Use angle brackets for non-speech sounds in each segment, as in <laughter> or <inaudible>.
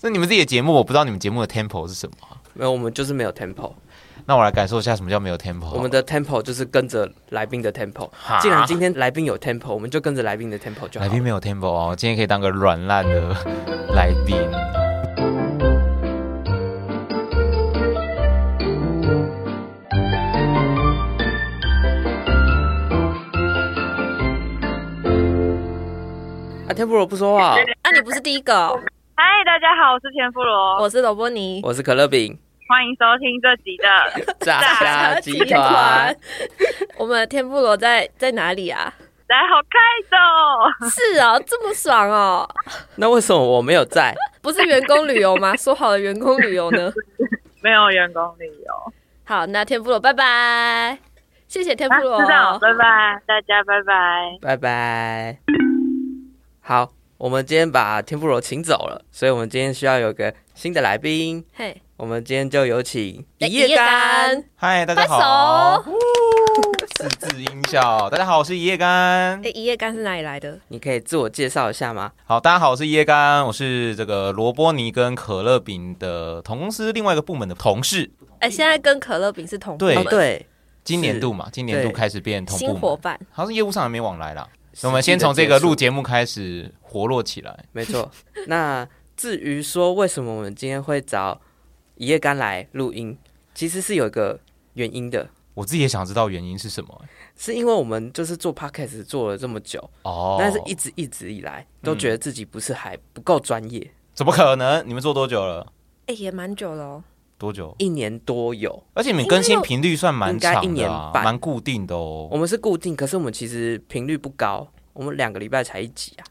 这你们自己的节目，我不知道你们节目的 tempo 是什么。没有，我们就是没有 tempo。那我来感受一下什么叫没有 tempo。我们的 tempo 就是跟着来宾的 tempo。既然今天来宾有 tempo，我们就跟着来宾的 tempo 就好。来宾没有 tempo 哦，今天可以当个软烂的来宾。啊，天妇罗不说话。啊，你不是第一个。嗨，大家好，我是天妇罗，我是萝卜泥，我是可乐饼。欢迎收听这集的 <laughs> 炸虾集团。我们的天妇罗在在哪里啊？在好开的。是哦，这么爽哦。那为什么我没有在？不是员工旅游吗？说好的员工旅游呢？没有员工旅游。好，那天妇罗拜拜。谢谢天妇罗。知道，拜拜，大家拜拜，拜拜。好，我们今天把天妇罗请走了，所以我们今天需要有个新的来宾。嘿。Hey. 我们今天就有请一夜干，嗨，大家好，四字音效，大家好，我是一夜干。哎，一夜干是哪里来的？你可以自我介绍一下吗？好，大家好，我是一夜干，我是这个萝卜泥跟可乐饼的同公司另外一个部门的同事。哎，现在跟可乐饼是同部对对，今年度嘛，今年度开始变同部伙伴，好像业务上还没往来啦。我们先从这个录节目开始活络起来。没错。<laughs> 那至于说为什么我们今天会找一夜干来录音，其实是有一个原因的。我自己也想知道原因是什么。是因为我们就是做 podcast 做了这么久哦，但是一直一直以来都觉得自己不是还不够专业。嗯。怎么可能？你们做多久了？哎、欸，也蛮久了哦。多久？一年多有。而且你们更新频率算蛮长的，啊，应该一年半，蛮固定的哦。我们是固定，可是我们其实频率不高，我们两个礼拜才一集啊。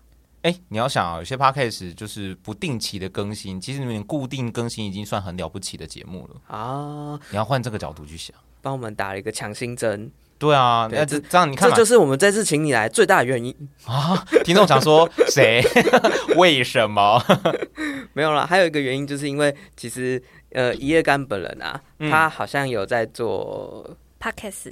哎，你要想啊，有些 podcast 就是不定期的更新，其实你们固定更新已经算很了不起的节目了啊！你要换这个角度去想，帮我们打了一个强心针。对啊，那这这样你看，这就是我们这次请你来最大的原因啊！听众想说 <laughs> 谁？<laughs> 为什么？<laughs> 没有啦，还有一个原因，就是因为其实呃，一夜干本人啊，嗯、他好像有在做 podcast。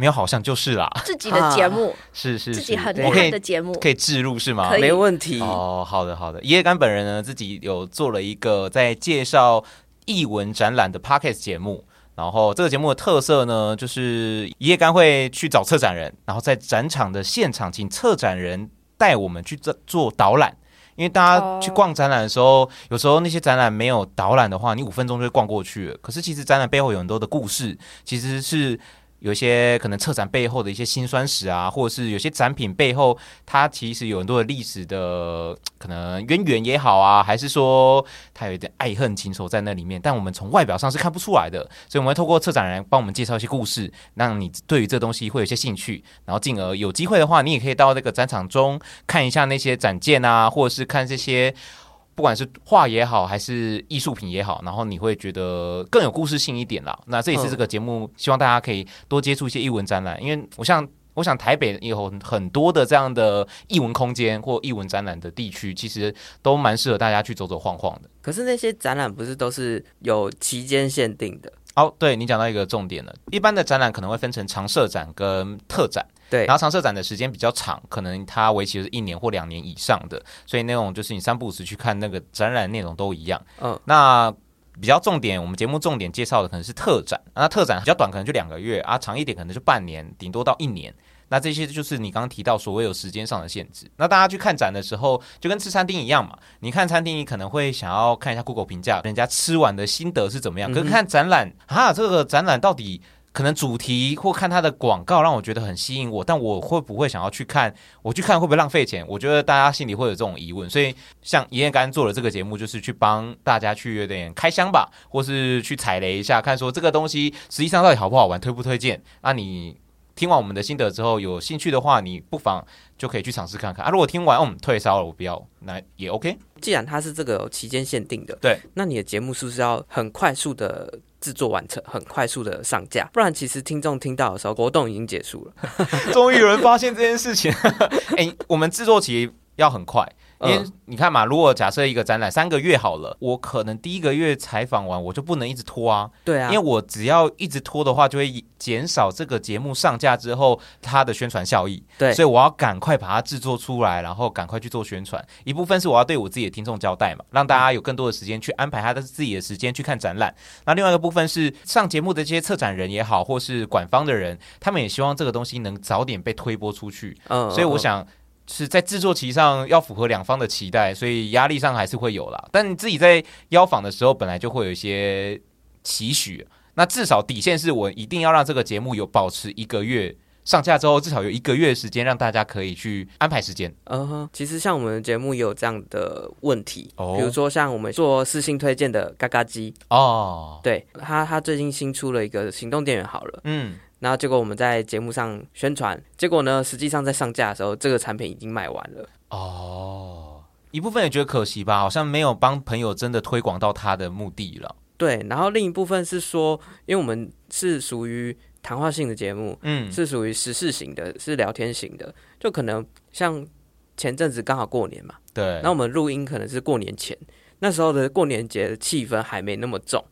没有，好像就是啦。自己的节目、啊、是 <laughs> 是，是自己很厉害的节目，可以置入是吗？可没问题哦。好的好的，一夜干本人呢，自己有做了一个在介绍艺文展览的 Podcast 节目。然后这个节目的特色呢，就是一夜干会去找策展人，然后在展场的现场，请策展人带我们去做做导览。因为大家去逛展览的时候，哦、有时候那些展览没有导览的话，你五分钟就会逛过去了。可是其实展览背后有很多的故事，其实是。有一些可能策展背后的一些辛酸史啊，或者是有些展品背后，它其实有很多的历史的可能渊源也好啊，还是说它有一点爱恨情仇在那里面，但我们从外表上是看不出来的，所以我们会透过策展人帮我们介绍一些故事，让你对于这东西会有些兴趣，然后进而有机会的话，你也可以到那个展场中看一下那些展件啊，或者是看这些。不管是画也好，还是艺术品也好，然后你会觉得更有故事性一点啦。那这也是这个节目，希望大家可以多接触一些艺文展览，因为我像，我想台北有很多的这样的艺文空间或艺文展览的地区，其实都蛮适合大家去走走晃晃的。可是那些展览不是都是有期间限定的？哦，对，你讲到一个重点了。一般的展览可能会分成常设展跟特展。对，然后常设展的时间比较长，可能它为期是一年或两年以上的，所以那种就是你三不五时去看那个展览内容都一样。嗯，那比较重点，我们节目重点介绍的可能是特展，那特展比较短，可能就两个月啊，长一点可能就半年，顶多到一年。那这些就是你刚刚提到所谓有时间上的限制。那大家去看展的时候，就跟吃餐厅一样嘛，你看餐厅，你可能会想要看一下 Google 评价，人家吃完的心得是怎么样。可是看展览、啊，这个展览到底？可能主题或看它的广告让我觉得很吸引我，但我会不会想要去看？我去看会不会浪费钱？我觉得大家心里会有这种疑问，所以像爷爷刚做的这个节目，就是去帮大家去有点开箱吧，或是去踩雷一下，看说这个东西实际上到底好不好玩，推不推荐？那你听完我们的心得之后，有兴趣的话，你不妨就可以去尝试看看啊。如果听完，嗯，退烧了，我不要，那也 OK。既然它是这个期间限定的，对，那你的节目是不是要很快速的？制作完成，很快速的上架，不然其实听众听到的时候，活动已经结束了。<laughs> 终于有人发现这件事情。<laughs> 哎、欸，我们制作期要很快，因为你看嘛，如果假设一个展览三个月好了，我可能第一个月采访完，我就不能一直拖啊。对啊，因为我只要一直拖的话，就会减少这个节目上架之后它的宣传效益。对，所以我要赶快把它制作出来，然后赶快去做宣传。一部分是我要对我自己的听众交代嘛，让大家有更多的时间去安排他的自己的时间去看展览。那另外一个部分是上节目的这些策展人也好，或是馆方的人，他们也希望这个东西能早点被推播出去。嗯，所以我想。是在制作期上要符合两方的期待，所以压力上还是会有啦。但你自己在邀访的时候，本来就会有一些期许。那至少底线是我一定要让这个节目有保持一个月上架之后，至少有一个月的时间让大家可以去安排时间。嗯哼，其实像我们的节目也有这样的问题，哦，比如说像我们做私信推荐的嘎嘎鸡哦，对他，他最近新出了一个行动电源，好了，嗯。然后结果我们在节目上宣传，结果呢，实际上在上架的时候，这个产品已经卖完了。哦，一部分也觉得可惜吧，好像没有帮朋友真的推广到他的目的了。对，然后另一部分是说，因为我们是属于谈话性的节目，嗯，是属于时事型的，是聊天型的，就可能像前阵子刚好过年嘛，对，那我们录音可能是过年前，那时候的过年节的气氛还没那么重。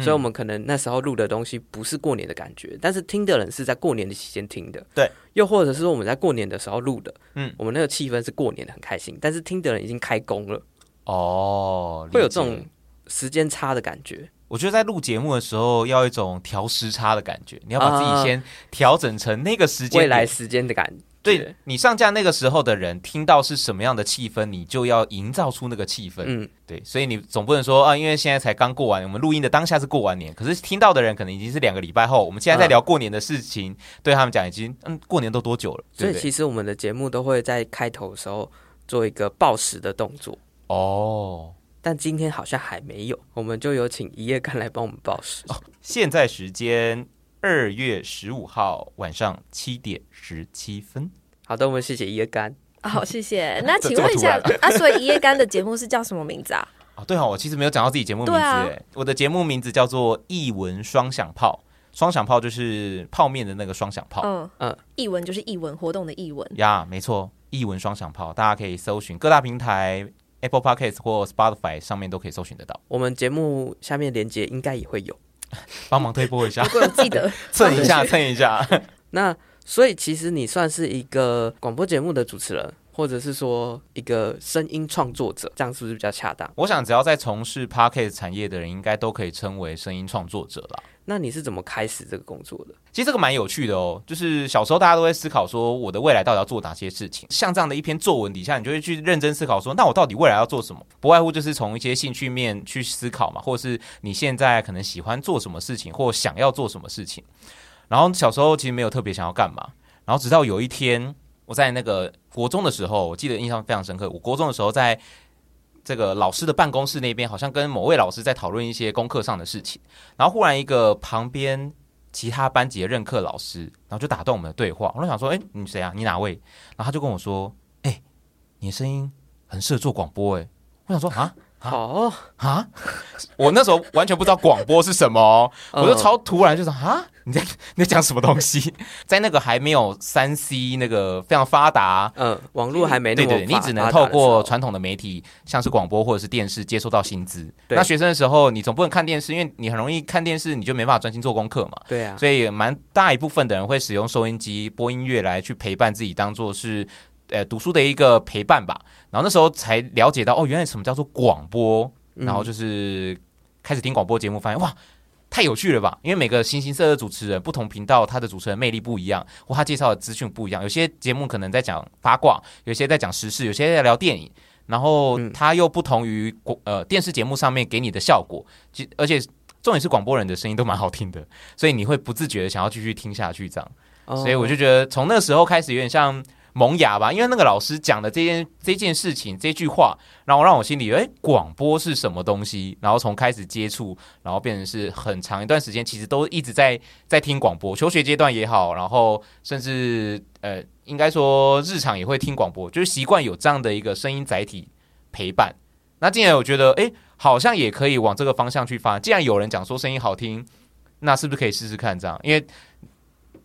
所以，我们可能那时候录的东西不是过年的感觉，但是听的人是在过年的期间听的。对，又或者是说我们在过年的时候录的，嗯，我们那个气氛是过年的很开心，但是听的人已经开工了。哦，会有这种时间差的感觉。我觉得在录节目的时候要一种调时差的感觉，你要把自己先调整成那个时间，未来时间的感觉。对，你上架那个时候的人听到是什么样的气氛，你就要营造出那个气氛。嗯，对，所以你总不能说啊，因为现在才刚过完，我们录音的当下是过完年，可是听到的人可能已经是两个礼拜后。我们现在在聊过年的事情，嗯、对他们讲已经嗯，过年都多久了？所以其实我们的节目都会在开头的时候做一个报时的动作。哦，但今天好像还没有，我们就有请一夜干来帮我们报时。哦，现在时间。二月十五号晚上七点十七分。好的，我们谢谢一夜干。好，谢谢。<laughs> 那请问一下 <laughs> 啊，所以一夜干的节目是叫什么名字啊？哦，对哦，我其实没有讲到自己节目名字。哎，我的节目名字叫做“译文双响炮”。双响炮就是泡面的那个双响炮。嗯嗯，译文就是译文活动的译文。呀，没错，译文双响炮，大家可以搜寻各大平台，Apple Podcast 或 Spotify 上面都可以搜寻得到。我们节目下面连接应该也会有。<laughs> 帮忙推播一下，我记得 <laughs> 蹭一下，蹭一下。<laughs> 那所以其实你算是一个广播节目的主持人，或者是说一个声音创作者，这样是不是比较恰当？我想只要在从事 p a r k e t 产业的人，应该都可以称为声音创作者了。那你是怎么开始这个工作的？其实这个蛮有趣的哦，就是小时候大家都会思考说，我的未来到底要做哪些事情？像这样的一篇作文底下，你就会去认真思考说，那我到底未来要做什么？不外乎就是从一些兴趣面去思考嘛，或者是你现在可能喜欢做什么事情，或想要做什么事情。然后小时候其实没有特别想要干嘛，然后直到有一天我在那个国中的时候，我记得印象非常深刻。我国中的时候在。这个老师的办公室那边好像跟某位老师在讨论一些功课上的事情，然后忽然一个旁边其他班级的任课老师，然后就打断我们的对话。我就想说，哎，你谁啊？你哪位？然后他就跟我说，哎，你的声音很适合做广播。哎，我想说啊。好啊！<laughs> 我那时候完全不知道广播是什么，我就超突然就说啊，你在你在讲什么东西？<laughs> 在那个还没有三 C 那个非常发达，嗯，网络还没那么对对，你只能透过传统的媒体，像是广播或者是电视接收到薪资。那学生的时候，你总不能看电视，因为你很容易看电视，你就没办法专心做功课嘛。对啊，所以蛮大一部分的人会使用收音机播音乐来去陪伴自己，当做是。呃，读书的一个陪伴吧。然后那时候才了解到，哦，原来什么叫做广播。然后就是开始听广播节目，发现哇，太有趣了吧！因为每个形形色色的主持人，不同频道，他的主持人魅力不一样，或他介绍的资讯不一样。有些节目可能在讲八卦，有些在讲时事，有些在聊电影。然后他又不同于呃电视节目上面给你的效果，而且重点是广播人的声音都蛮好听的，所以你会不自觉的想要继续听下去这样。所以我就觉得从那时候开始有点像。萌芽吧，因为那个老师讲的这件这件事情这句话，然后让我心里诶，广播是什么东西？然后从开始接触，然后变成是很长一段时间，其实都一直在在听广播，求学阶段也好，然后甚至呃，应该说日常也会听广播，就是习惯有这样的一个声音载体陪伴。那既然我觉得诶，好像也可以往这个方向去发。既然有人讲说声音好听，那是不是可以试试看这样？因为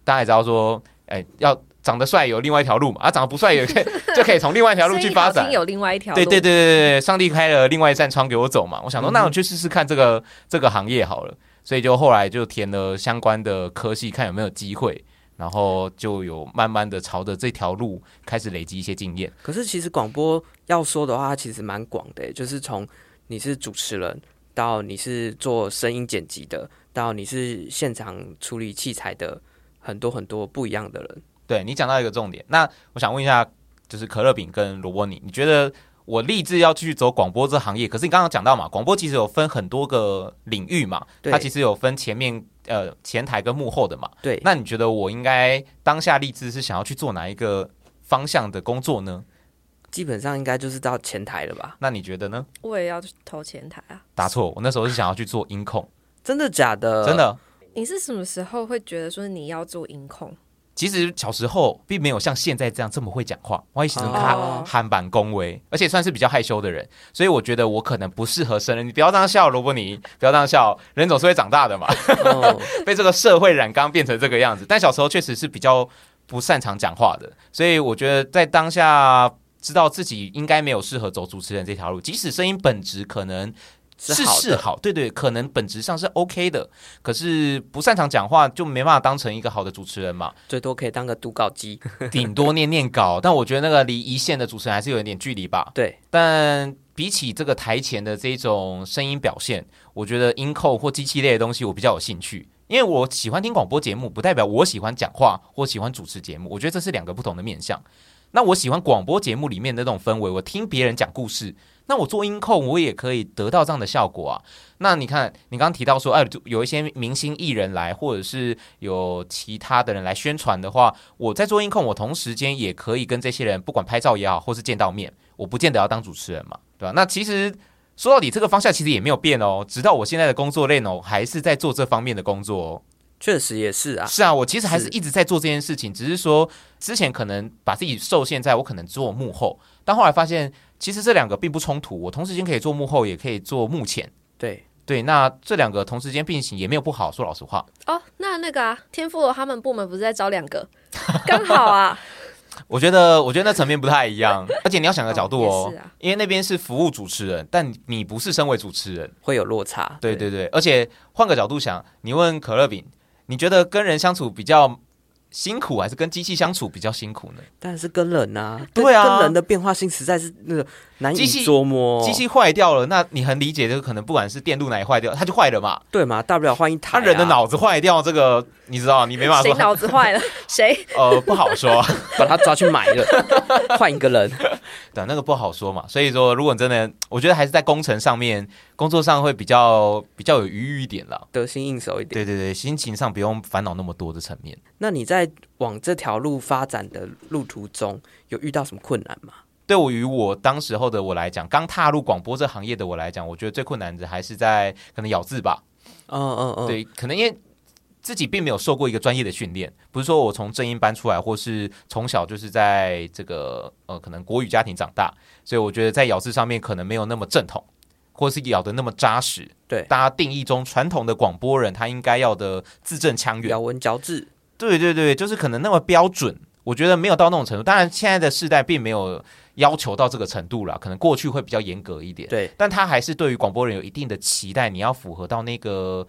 大家也知道说，诶，要。长得帅有另外一条路嘛，啊，长得不帅也可以 <laughs> 就可以从另外一条路去发展，有另外一条路。对对对对对，上帝开了另外一扇窗给我走嘛。我想说，那我去试试看这个、嗯、这个行业好了。所以就后来就填了相关的科系，看有没有机会，然后就有慢慢的朝着这条路开始累积一些经验。可是其实广播要说的话，它其实蛮广的，就是从你是主持人，到你是做声音剪辑的，到你是现场处理器材的，很多很多不一样的人。对，你讲到一个重点，那我想问一下，就是可乐饼跟萝卜泥，你觉得？我立志要去走广播这行业，可是你刚刚讲到嘛，广播其实有分很多个领域嘛，它其实有分前面呃前台跟幕后的嘛。对，那你觉得我应该当下立志是想要去做哪一个方向的工作呢？基本上应该就是到前台了吧？那你觉得呢？我也要投前台啊。答错，我那时候是想要去做音控。真的假的？真的。你是什么时候会觉得说你要做音控？其实小时候并没有像现在这样这么会讲话，我以前他韩版恭维，而且算是比较害羞的人，所以我觉得我可能不适合生人。你不要这样笑，罗伯尼，不要这样笑，人总是会长大的嘛。哦、<laughs> 被这个社会染缸变成这个样子，但小时候确实是比较不擅长讲话的，所以我觉得在当下知道自己应该没有适合走主持人这条路，即使声音本质可能。是是好，对对，可能本质上是 OK 的，可是不擅长讲话就没办法当成一个好的主持人嘛，最多可以当个读稿机，<laughs> <laughs> 顶多念念稿。但我觉得那个离一线的主持人还是有一点距离吧。对，但比起这个台前的这种声音表现，我觉得音控或机器类的东西我比较有兴趣，因为我喜欢听广播节目，不代表我喜欢讲话或喜欢主持节目，我觉得这是两个不同的面向。那我喜欢广播节目里面的那种氛围，我听别人讲故事。那我做音控，我也可以得到这样的效果啊。那你看，你刚刚提到说，哎，有一些明星艺人来，或者是有其他的人来宣传的话，我在做音控，我同时间也可以跟这些人，不管拍照也好，或是见到面，我不见得要当主持人嘛，对吧？那其实说到底，这个方向其实也没有变哦，直到我现在的工作内容还是在做这方面的工作哦。确实也是啊，是啊，我其实还是一直在做这件事情，只是说之前可能把自己受限在我可能做幕后，但后来发现。其实这两个并不冲突，我同时间可以做幕后，也可以做幕前。对对，那这两个同时间并行也没有不好。说老实话，哦，那那个啊，天赋他们部门不是在招两个，<laughs> 刚好啊。<laughs> 我觉得，我觉得那层面不太一样，<laughs> 而且你要想个角度哦，哦啊、因为那边是服务主持人，但你不是身为主持人，会有落差。对对对，而且换个角度想，你问可乐饼，你觉得跟人相处比较辛苦还是跟机器相处比较辛苦呢？当然是跟人啊，对啊，跟人的变化性实在是那个难以捉摸。机器坏掉了，那你很理解，这个可能不管是电路哪里坏掉，它就坏了嘛，对嘛？大不了换一台、啊。他人的脑子坏掉，这个你知道，你没办法说。谁脑子坏了？谁？<laughs> 呃，不好说，<laughs> 把他抓去买了，<laughs> 换一个人。对，那个不好说嘛。所以说，如果真的，我觉得还是在工程上面，工作上会比较比较有余裕一点了，得心应手一点。对对对，心情上不用烦恼那么多的层面。那你在往这条路发展的路途中，有遇到什么困难吗？对我于我当时候的我来讲，刚踏入广播这行业的我来讲，我觉得最困难的还是在可能咬字吧。嗯嗯嗯，对，可能因为。自己并没有受过一个专业的训练，不是说我从正音班出来，或是从小就是在这个呃可能国语家庭长大，所以我觉得在咬字上面可能没有那么正统，或是咬的那么扎实。对，大家定义中传统的广播人他应该要的字正腔圆、咬文嚼字，对对对，就是可能那么标准，我觉得没有到那种程度。当然，现在的世代并没有要求到这个程度了，可能过去会比较严格一点。对，但他还是对于广播人有一定的期待，你要符合到那个。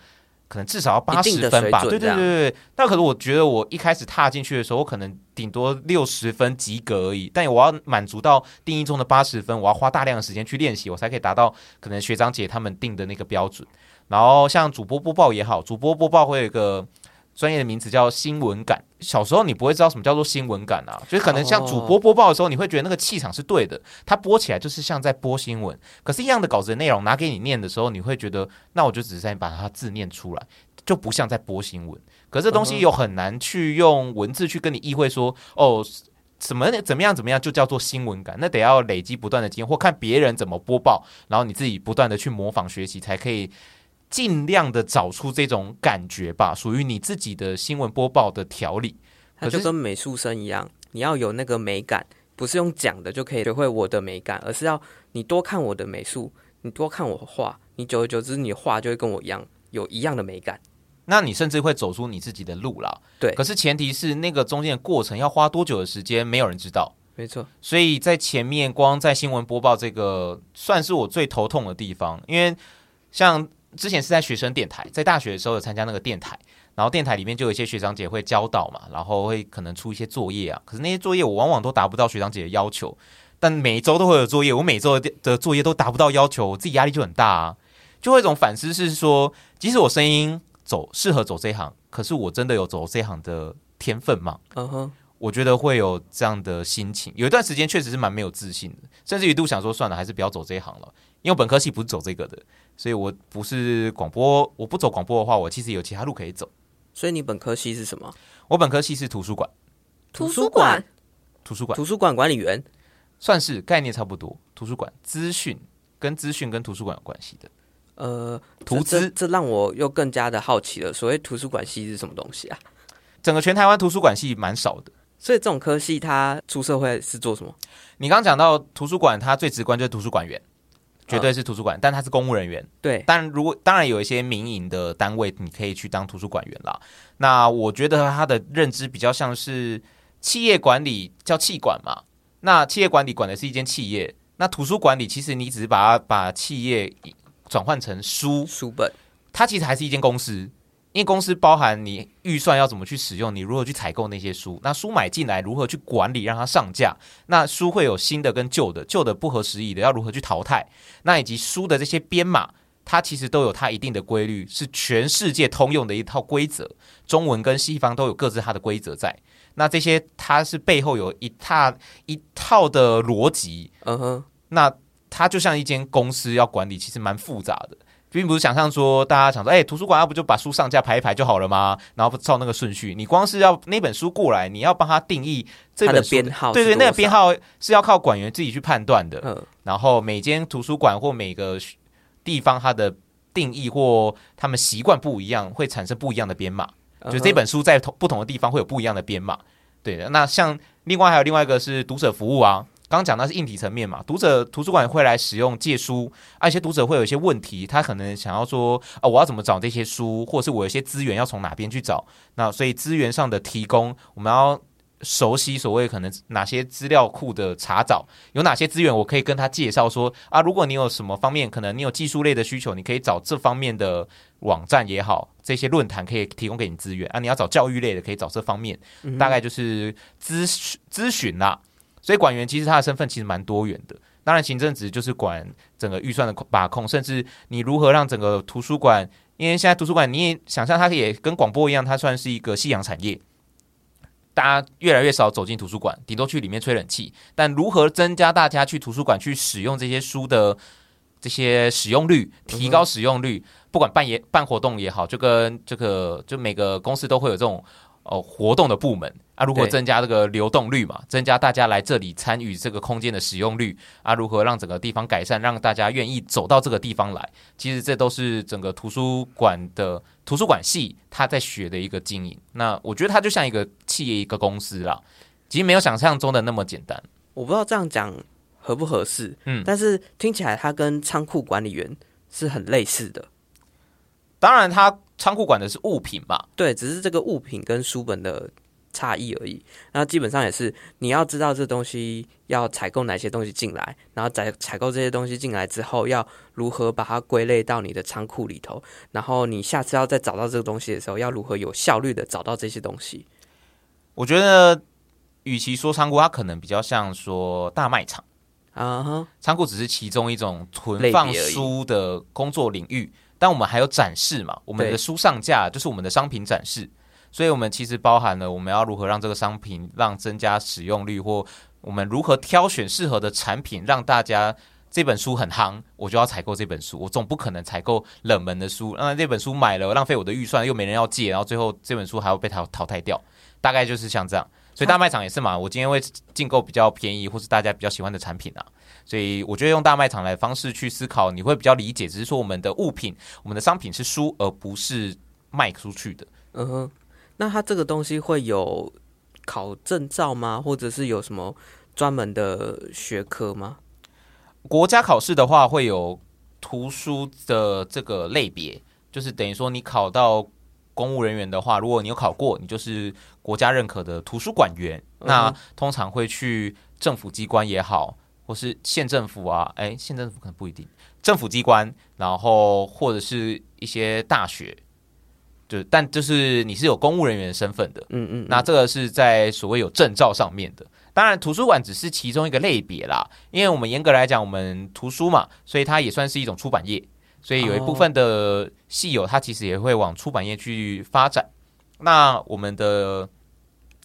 可能至少要八十分吧，对对对对。那可能我觉得我一开始踏进去的时候，我可能顶多六十分及格而已。但我要满足到定义中的八十分，我要花大量的时间去练习，我才可以达到可能学长姐他们定的那个标准。然后像主播播报也好，主播播报会有一个。专业的名词叫新闻感。小时候你不会知道什么叫做新闻感啊，所以可能像主播播报的时候，你会觉得那个气场是对的，它播起来就是像在播新闻。可是，一样的稿子的内容拿给你念的时候，你会觉得那我就只是在把它字念出来，就不像在播新闻。可是这东西又很难去用文字去跟你意会说，哦，什么怎么样怎么样就叫做新闻感？那得要累积不断的经验，或看别人怎么播报，然后你自己不断的去模仿学习，才可以。尽量的找出这种感觉吧，属于你自己的新闻播报的条理。它就跟美术生一样，你要有那个美感，不是用讲的就可以学会我的美感，而是要你多看我的美术，你多看我画，你久而久之，你画就会跟我一样，有一样的美感。那你甚至会走出你自己的路啦。对，可是前提是那个中间的过程要花多久的时间，没有人知道。没错，所以在前面光在新闻播报这个，算是我最头痛的地方，因为像之前是在学生电台，在大学的时候有参加那个电台，然后电台里面就有一些学长姐会教导嘛，然后会可能出一些作业啊，可是那些作业我往往都达不到学长姐的要求，但每一周都会有作业，我每周的作业都达不到要求，我自己压力就很大啊，就会一种反思是说，即使我声音走适合走这一行，可是我真的有走这行的天分吗？嗯哼。我觉得会有这样的心情，有一段时间确实是蛮没有自信的，甚至一度想说算了，还是不要走这一行了。因为本科系不是走这个的，所以我不是广播，我不走广播的话，我其实有其他路可以走。所以你本科系是什么？我本科系是图书馆，图书馆，图书馆，图书馆管理员，算是概念差不多。图书馆资讯跟资讯跟图书馆有关系的。呃，图资这，这让我又更加的好奇了。所谓图书馆系是什么东西啊？整个全台湾图书馆系蛮少的。所以这种科系，他出社会是做什么？你刚刚讲到图书馆，它最直观就是图书馆员，绝对是图书馆，但他是公务人员。对，但如果当然有一些民营的单位，你可以去当图书馆员啦。那我觉得他的认知比较像是企业管理，叫企管嘛。那企业管理管的是一间企业，那图书馆里其实你只是把它把企业转换成书书本，它其实还是一间公司。因为公司包含你预算要怎么去使用，你如何去采购那些书，那书买进来如何去管理，让它上架，那书会有新的跟旧的，旧的不合时宜的要如何去淘汰，那以及书的这些编码，它其实都有它一定的规律，是全世界通用的一套规则，中文跟西方都有各自它的规则在，那这些它是背后有一套一套的逻辑，嗯哼，那它就像一间公司要管理，其实蛮复杂的。并不是想象说，大家想说，哎、欸，图书馆要不就把书上架排一排就好了吗？然后照那个顺序，你光是要那本书过来，你要帮他定义这本书的编号，对对，那个编号是要靠馆员自己去判断的。嗯，然后每间图书馆或每个地方，它的定义或他们习惯不一样，会产生不一样的编码。就这本书在同不同的地方会有不一样的编码。对的，那像另外还有另外一个是读者服务啊。刚刚讲到是硬体层面嘛，读者图书馆会来使用借书，而且读者会有一些问题，他可能想要说啊，我要怎么找这些书，或者是我有些资源要从哪边去找？那所以资源上的提供，我们要熟悉所谓可能哪些资料库的查找，有哪些资源我可以跟他介绍说啊，如果你有什么方面，可能你有技术类的需求，你可以找这方面的网站也好，这些论坛可以提供给你资源啊。你要找教育类的，可以找这方面，大概就是咨咨询啦。所以馆员其实他的身份其实蛮多元的，当然行政职就是管整个预算的把控，甚至你如何让整个图书馆，因为现在图书馆你也想象它也跟广播一样，它算是一个夕阳产业，大家越来越少走进图书馆，顶多去里面吹冷气。但如何增加大家去图书馆去使用这些书的这些使用率，提高使用率，不管办也办活动也好，就跟这个就每个公司都会有这种。哦，活动的部门啊，如何增加这个流动率嘛？增加大家来这里参与这个空间的使用率啊？如何让整个地方改善，让大家愿意走到这个地方来？其实这都是整个图书馆的图书馆系他在学的一个经营。那我觉得它就像一个企业、一个公司啦，其实没有想象中的那么简单。我不知道这样讲合不合适，嗯，但是听起来它跟仓库管理员是很类似的。当然，它仓库管的是物品嘛，对，只是这个物品跟书本的差异而已。那基本上也是你要知道这东西要采购哪些东西进来，然后在采购这些东西进来之后，要如何把它归类到你的仓库里头，然后你下次要再找到这个东西的时候，要如何有效率的找到这些东西。我觉得，与其说仓库，它可能比较像说大卖场啊，哈，仓库只是其中一种存放书的工作领域。但我们还有展示嘛？我们的书上架就是我们的商品展示，所以我们其实包含了我们要如何让这个商品让增加使用率，或我们如何挑选适合的产品，让大家这本书很夯，我就要采购这本书。我总不可能采购冷门的书，那这本书买了浪费我的预算，又没人要借，然后最后这本书还要被淘淘汰掉。大概就是像这样。所以大卖场也是嘛，我今天会进购比较便宜或是大家比较喜欢的产品啊，所以我觉得用大卖场来方式去思考，你会比较理解。只是说我们的物品、我们的商品是书，而不是卖出去的。嗯哼，那它这个东西会有考证照吗？或者是有什么专门的学科吗？国家考试的话，会有图书的这个类别，就是等于说你考到公务人员的话，如果你有考过，你就是国家认可的图书馆员。嗯、那通常会去政府机关也好，或是县政府啊，哎，县政府可能不一定，政府机关，然后或者是一些大学，就但就是你是有公务人员身份的，嗯，嗯嗯，那这个是在所谓有证照上面的。当然，图书馆只是其中一个类别啦，因为我们严格来讲，我们图书嘛，所以它也算是一种出版业。所以有一部分的系友，他其实也会往出版业去发展。那我们的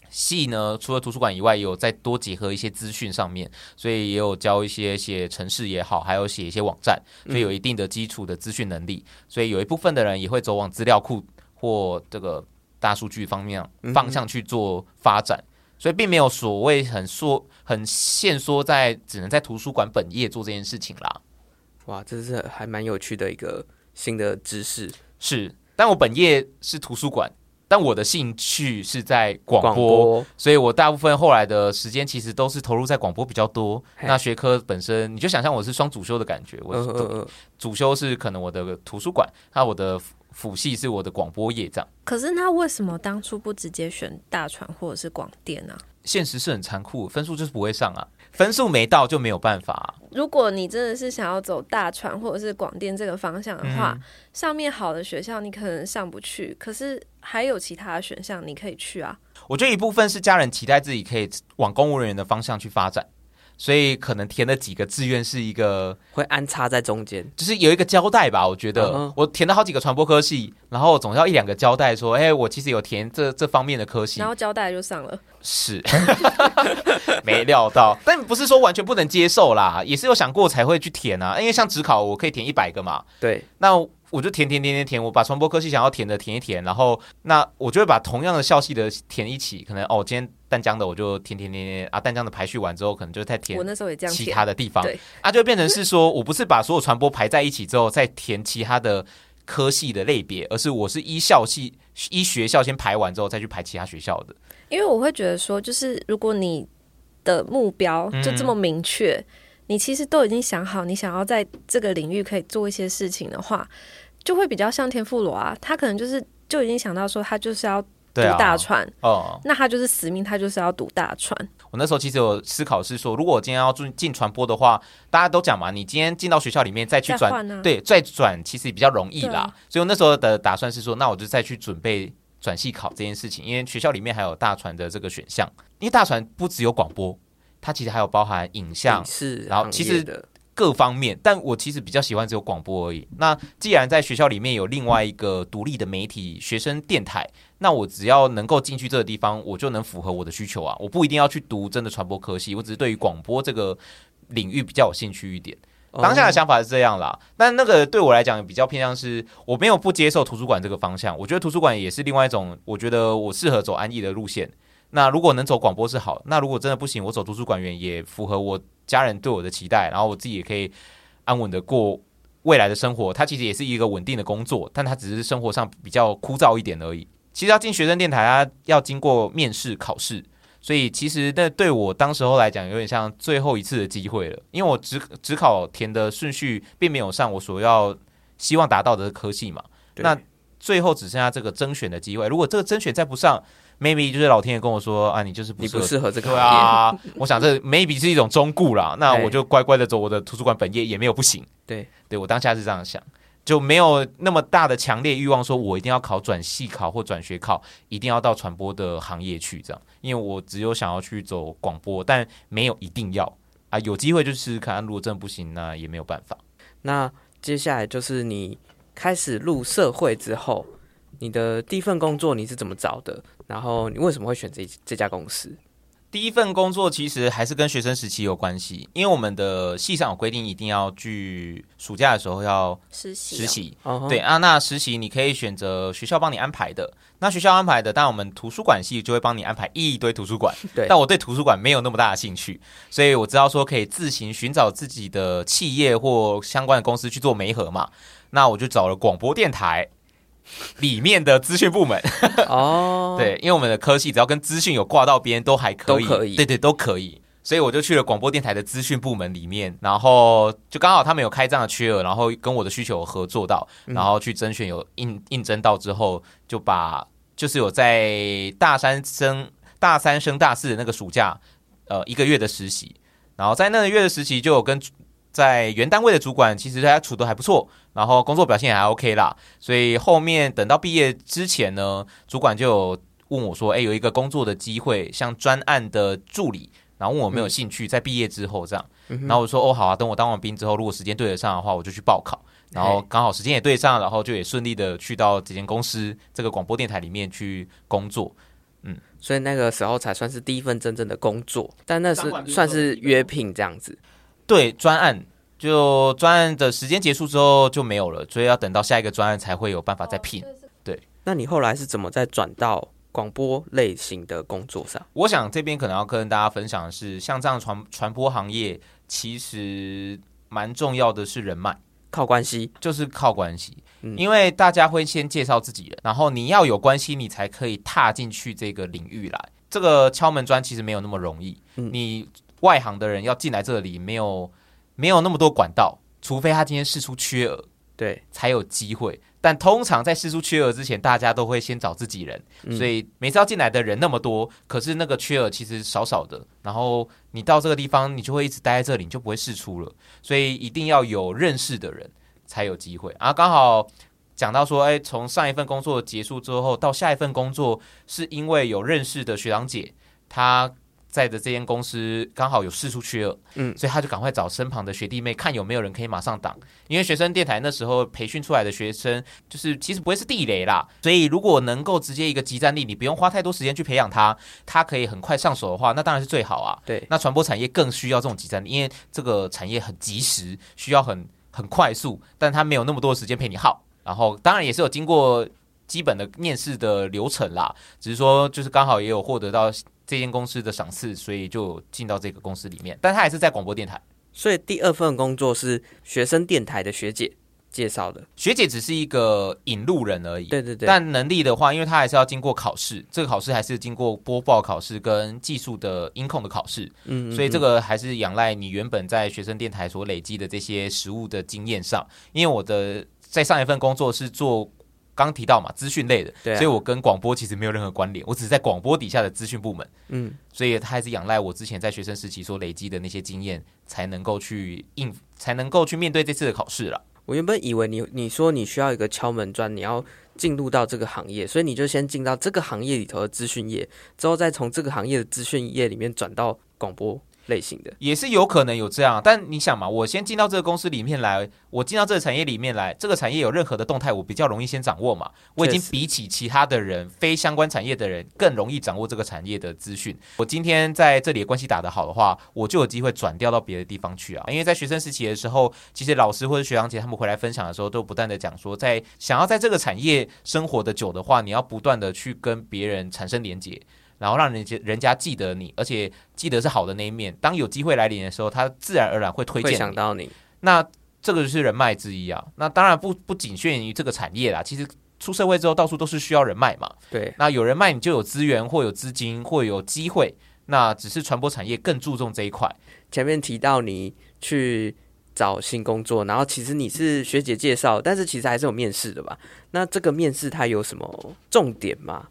系呢，除了图书馆以外，也有再多结合一些资讯上面，所以也有教一些写城市也好，还有写一些网站，所以有一定的基础的资讯能力。所以有一部分的人也会走往资料库或这个大数据方面方向去做发展。所以并没有所谓很说很限缩在只能在图书馆本业做这件事情啦。哇，这是还蛮有趣的一个新的知识。是，但我本业是图书馆，但我的兴趣是在广播，所以我大部分后来的时间其实都是投入在广播比较多。那学科本身，你就想象我是双主修的感觉，我主、呃呃呃、主修是可能我的图书馆，那我的辅系是我的广播业这样。可是那为什么当初不直接选大传或者是广电呢？现实是很残酷，分数就是不会上啊。分数没到就没有办法。如果你真的是想要走大传或者是广电这个方向的话，嗯，上面好的学校你可能上不去，可是还有其他的选项你可以去啊。我觉得一部分是家人期待自己可以往公务人员的方向去发展。所以可能填的几个志愿是一个会安插在中间，就是有一个交代吧。我觉得我填了好几个传播科系，然后总要一两个交代说，哎，我其实有填这这方面的科系，然后交代就上了。是，<laughs> 没料到，<laughs> 但不是说完全不能接受啦，也是有想过才会去填啊。因为像职考，我可以填一百个嘛。对，那我就填填填填填，我把传播科系想要填的填一填，然后那我就会把同样的校系的填一起，可能哦，今天。淡江的我就填填填填啊，淡江的排序完之后，可能就再填。我那时候也这样填。其他的地方，啊，就变成是说我不是把所有传播排在一起之后再填其他的科系的类别，而是我是依校系、依学校先排完之后再去排其他学校的。因为我会觉得说，就是如果你的目标就这么明确，嗯，你其实都已经想好你想要在这个领域可以做一些事情的话，就会比较像天妇罗啊，他可能就是就已经想到说他就是要。读大传哦，那他就是死命，他就是要读大船。我那时候其实有思考是说，如果我今天要进进传播的话，大家都讲嘛，你今天进到学校里面再去转，啊、对，再转其实也比较容易啦。啊、所以我那时候的打算是说，那我就再去准备转系考这件事情，因为学校里面还有大船的这个选项。因为大船不只有广播，它其实还有包含影像，是，然后其实各方面，但我其实比较喜欢只有广播而已。那既然在学校里面有另外一个独立的媒体学生电台。那我只要能够进去这个地方，我就能符合我的需求啊！我不一定要去读真的传播科系，我只是对于广播这个领域比较有兴趣一点。当下的想法是这样啦，但那个对我来讲比较偏向是，我没有不接受图书馆这个方向。我觉得图书馆也是另外一种，我觉得我适合走安逸的路线。那如果能走广播是好，那如果真的不行，我走图书馆员也符合我家人对我的期待，然后我自己也可以安稳的过未来的生活。它其实也是一个稳定的工作，但它只是生活上比较枯燥一点而已。其实要进学生电台，它要经过面试考试，所以其实那对我当时候来讲，有点像最后一次的机会了。因为我只只考填的顺序并没有上我所要希望达到的科系嘛，那最后只剩下这个甄选的机会。如果这个甄选再不上，maybe 就是老天爷跟我说啊，你就是不适合，你不适合这个对啊。<laughs> 我想这 maybe 是一种忠固啦，那我就乖乖的走我的图书馆本业也没有不行。对，对我当下是这样想。就没有那么大的强烈欲望，说我一定要考转系考或转学考，一定要到传播的行业去这样。因为我只有想要去走广播，但没有一定要啊。有机会就试试看，如果真的不行，那也没有办法。那接下来就是你开始入社会之后，你的第一份工作你是怎么找的？然后你为什么会选这这家公司？第一份工作其实还是跟学生时期有关系，因为我们的系上有规定，一定要去暑假的时候要实习。实习、哦、对啊，那实习你可以选择学校帮你安排的。那学校安排的，但我们图书馆系就会帮你安排一堆图书馆。<laughs> 对，但我对图书馆没有那么大的兴趣，所以我知道说可以自行寻找自己的企业或相关的公司去做媒合嘛。那我就找了广播电台。里面的资讯部门。<laughs> 哦，<laughs> 对，因为我们的科系只要跟资讯有挂到边都还可以，可以，对对都可以，所以我就去了广播电台的资讯部门里面，然后就刚好他们有开这样的缺额，然后跟我的需求有合作到，然后去甄选有应应征到之后，就把就是有在大三升大三升大四的那个暑假，呃一个月的实习，然后在那个月的实习就有跟在原单位的主管，其实大家处得还不错，然后工作表现也还 OK 啦，所以后面等到毕业之前呢，主管就有问我说：“哎，有一个工作的机会，像专案的助理。”然后问我没有兴趣，在毕业之后这样，然后我说哦好啊，等我当完兵之后，如果时间对得上的话，我就去报考。然后刚好时间也对上，然后就也顺利的去到这间公司这个广播电台里面去工作。嗯，所以那个时候才算是第一份真正的工作，但那是算是约聘这样子。对，专案就专案的时间结束之后就没有了，所以要等到下一个专案才会有办法再聘。对，那你后来是怎么再转到？广播类型的工作上，我想这边可能要跟大家分享的是，像这样传传播行业，其实蛮重要的是人脉，靠关系，就是靠关系。嗯，因为大家会先介绍自己人，然后你要有关系，你才可以踏进去这个领域来。这个敲门砖其实没有那么容易，嗯，你外行的人要进来这里，没有没有那么多管道，除非他今天试出缺额，对，才有机会。但通常在试出缺额之前，大家都会先找自己人，所以每次要进来的人那么多，可是那个缺额其实少少的。然后你到这个地方，你就会一直待在这里，你就不会试出了。所以一定要有认识的人才有机会。啊，刚好讲到说，哎，从上一份工作结束之后到下一份工作，是因为有认识的学长姐，他。在的这间公司刚好有试出缺额，嗯，所以他就赶快找身旁的学弟妹看有没有人可以马上挡。因为学生电台那时候培训出来的学生，就是其实不会是地雷啦，所以如果能够直接一个集战力，你不用花太多时间去培养他，他可以很快上手的话，那当然是最好啊。对，那传播产业更需要这种集战力，因为这个产业很及时，需要很很快速，但他没有那么多时间陪你耗。然后当然也是有经过基本的面试的流程啦，只是说就是刚好也有获得到。这间公司的赏赐，所以就进到这个公司里面。但他还是在广播电台，所以第二份工作是学生电台的学姐介绍的。学姐只是一个引路人而已。对对对。但能力的话，因为他还是要经过考试，这个考试还是经过播报考试跟技术的音控的考试。嗯，嗯，嗯。所以这个还是仰赖你原本在学生电台所累积的这些实务的经验上。因为我的在上一份工作是做。刚提到嘛，资讯类的，对啊，所以我跟广播其实没有任何关联，我只是在广播底下的资讯部门，嗯，所以他还是仰赖我之前在学生时期所累积的那些经验，才能够去应，才能够去面对这次的考试了。我原本以为你你说你需要一个敲门砖，你要进入到这个行业，所以你就先进到这个行业里头的资讯业，之后再从这个行业的资讯业里面转到广播。类型的也是有可能有这样，但你想嘛，我先进到这个公司里面来，我进到这个产业里面来，这个产业有任何的动态，我比较容易先掌握嘛。我已经比起其他的人，非相关产业的人更容易掌握这个产业的资讯。我今天在这里的关系打得好的话，我就有机会转调到别的地方去啊。因为在学生时期的时候，其实老师或者学长姐他们回来分享的时候，都不断的讲说，在想要在这个产业生活的久的话，你要不断的去跟别人产生连结。然后让人家人家记得你，而且记得是好的那一面。当有机会来临的时候，他自然而然会推荐你。想到你。那这个就是人脉之一啊。那当然不不仅限于这个产业啦。其实出社会之后，到处都是需要人脉嘛。对。那有人脉，你就有资源，或有资金，或有机会。那只是传播产业更注重这一块。前面提到你去找新工作，然后其实你是学姐介绍，但是其实还是有面试的吧？那这个面试它有什么重点吗？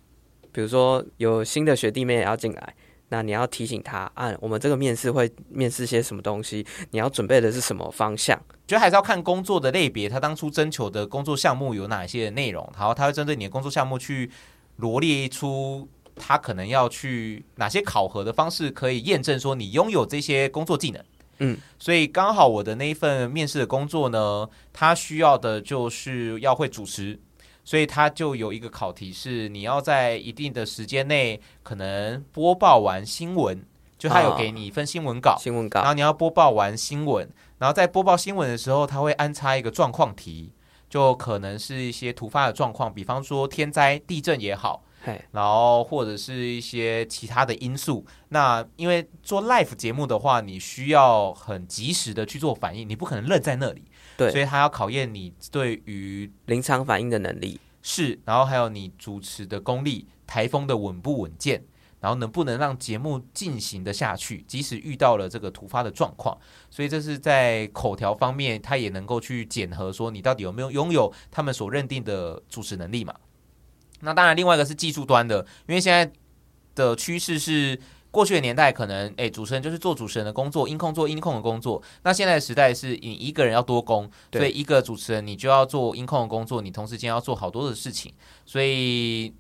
比如说有新的学弟妹也要进来，那你要提醒他啊，我们这个面试会面试些什么东西？你要准备的是什么方向？觉得还是要看工作的类别，他当初征求的工作项目有哪些内容，然后他会针对你的工作项目去罗列出他可能要去哪些考核的方式，可以验证说你拥有这些工作技能。嗯，所以刚好我的那一份面试的工作呢，他需要的就是要会主持。所以它就有一个考题是，你要在一定的时间内，可能播报完新闻，就他有给你一份新闻稿，哦、新闻稿，然后你要播报完新闻，然后在播报新闻的时候，它会安插一个状况题，就可能是一些突发的状况，比方说天灾、地震也好，然后或者是一些其他的因素。那因为做 live 节目的话，你需要很及时的去做反应，你不可能愣在那里。对，所以他要考验你对于临场反应的能力，是，然后还有你主持的功力，台风的稳不稳健，然后能不能让节目进行的下去，即使遇到了这个突发的状况。所以这是在口条方面，他也能够去检核说你到底有没有拥有他们所认定的主持能力嘛。那当然，另外一个是技术端的，因为现在的趋势是。过去的年代可能，诶，主持人就是做主持人的工作，音控做音控的工作。那现在的时代是你一个人要多工，所以一个主持人你就要做音控的工作，你同时间要做好多的事情，所以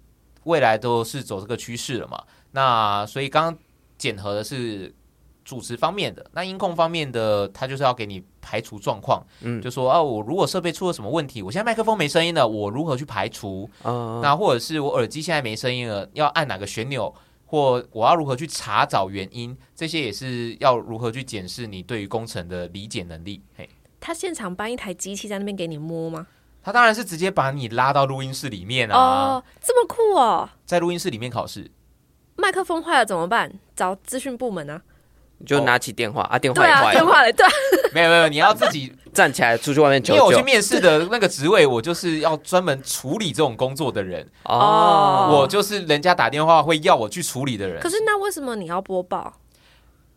未来都是走这个趋势了嘛。那所以刚刚检核的是主持方面的，那音控方面的，他就是要给你排除状况，嗯，就说啊，我如果设备出了什么问题，我现在麦克风没声音了，我如何去排除？嗯，那或者是我耳机现在没声音了，要按哪个旋钮？或我要如何去查找原因？这些也是要如何去检视你对于工程的理解能力。嘿，他现场搬一台机器在那边给你摸吗？他当然是直接把你拉到录音室里面啊！哦，这么酷哦！在录音室里面考试，麦克风坏了怎么办？找资讯部门啊！你就拿起电话、哦、啊，电话也坏了，电话来对，<laughs> 没有没有，你要自己站起来出去外面求救。因为我去面试的那个职位，我就是要专门处理这种工作的人哦，我就是人家打电话会要我去处理的人。可是那为什么你要播报？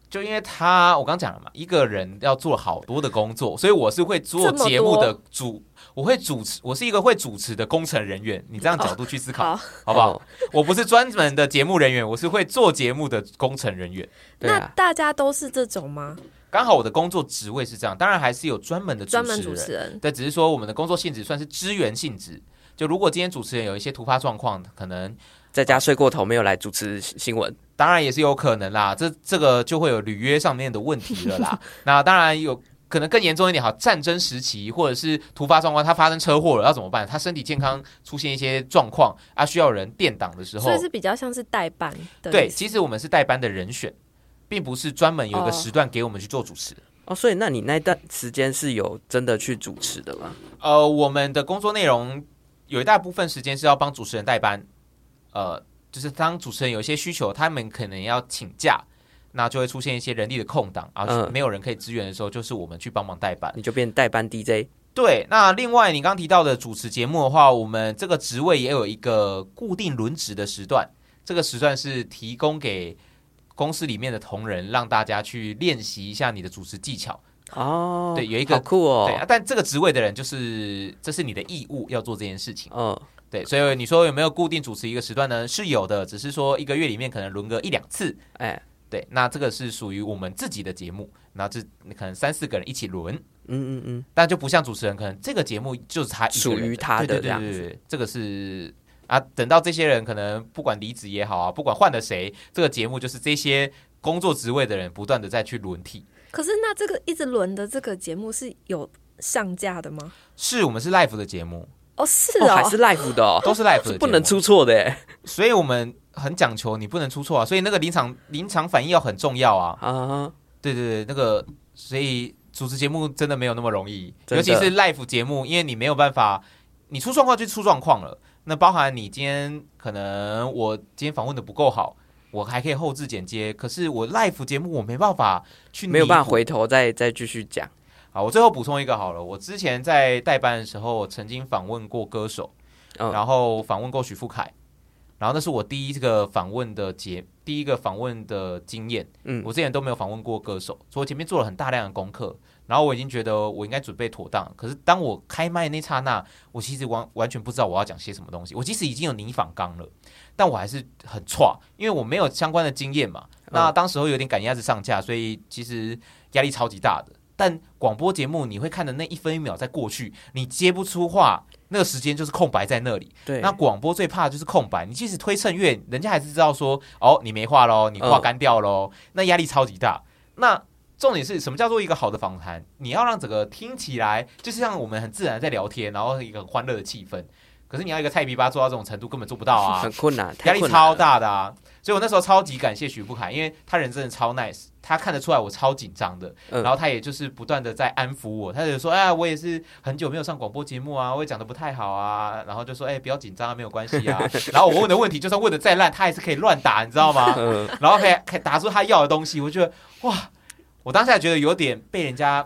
就因为他，我刚讲了嘛，一个人要做好多的工作，所以我是会做节目的主，我会主持，我是一个会主持的工程人员。你这样角度去思考，哦、好，不好？哦、我不是专门的节目人员，我是会做节目的工程人员。那大家都是这种吗？刚好我的工作职位是这样，当然还是有专门的专门主持人，对只是说我们的工作性质算是支援性质。就如果今天主持人有一些突发状况，可能在家睡过头没有来主持新闻。当然也是有可能啦，这这个就会有履约上面的问题了啦。<laughs> 那当然有可能更严重一点，哈，战争时期或者是突发状况，他发生车祸了要怎么办？他身体健康出现一些状况啊，需要人垫档的时候，所以是比较像是代班的。对，其实我们是代班的人选，并不是专门有一个时段给我们去做主持。哦，所以那你那段时间是有真的去主持的吗？呃，我们的工作内容有一大部分时间是要帮主持人代班，呃。就是当主持人有一些需求，他们可能要请假，那就会出现一些人力的空档，而没有人可以支援的时候，就是我们去帮忙代班，你就变代班 DJ。对，那另外你刚提到的主持节目的话，我们这个职位也有一个固定轮值的时段，这个时段是提供给公司里面的同仁，让大家去练习一下你的主持技巧。哦，对，有一个酷哦，对啊，但这个职位的人就是这是你的义务，要做这件事情。嗯。对，所以你说有没有固定主持一个时段呢？是有的，只是说一个月里面可能轮个一两次。哎，对，那这个是属于我们自己的节目，那这可能三四个人一起轮。嗯嗯嗯，但就不像主持人，可能这个节目就是他属于他的这样子。对对对对，这个是啊，等到这些人可能不管离职也好啊，不管换了谁，这个节目就是这些工作职位的人不断的再去轮替。可是那这个一直轮的这个节目是有上架的吗？是我们是 live 的节目。哦，是哦，哦还是 live 的，哦，都是 live 的，<laughs> 不能出错的，所以我们很讲求你不能出错啊，所以那个临场临场反应要很重要啊。啊、uh，huh. 对对对，那个所以主持节目真的没有那么容易，尤其是 live 节目，因为你没有办法，你出状况就出状况了。那包含你今天可能我今天访问的不够好，我还可以后置剪接，可是我 live 节目我没办法去，没有办法回头再再继续讲。好，我最后补充一个好了。我之前在代班的时候，我曾经访问过歌手，哦、然后访问过许富凯，然后那是我第一个访问的节，第一个访问的经验。嗯，我之前都没有访问过歌手，所以我前面做了很大量的功课，然后我已经觉得我应该准备妥当。可是当我开麦那刹那，我其实完完全不知道我要讲些什么东西。我即使已经有拟访纲了，但我还是很差，因为我没有相关的经验嘛。那当时候有点赶鸭子上架，所以其实压力超级大的。但广播节目你会看的那一分一秒在过去，你接不出话，那个时间就是空白在那里。对，那广播最怕的就是空白，你即使推衬乐，人家还是知道说，哦，你没话喽，你话干掉喽，嗯、那压力超级大。那重点是什么叫做一个好的访谈？你要让整个听起来就是像我们很自然在聊天，然后一个很欢乐的气氛。可是你要一个菜皮吧做到这种程度，根本做不到啊，<laughs> 很困难，压力超大的啊。所以我那时候超级感谢许富凯，因为他人真的超 nice，他看得出来我超紧张的，嗯、然后他也就是不断的在安抚我，他就说，哎，我也是很久没有上广播节目啊，我也讲的不太好啊，然后就说，哎，不要紧张啊，没有关系啊。<laughs> 然后我问的问题，就算问的再烂，他还是可以乱打，你知道吗？<laughs> 嗯、然后可以可以打出他要的东西，我觉得哇，我当时还觉得有点被人家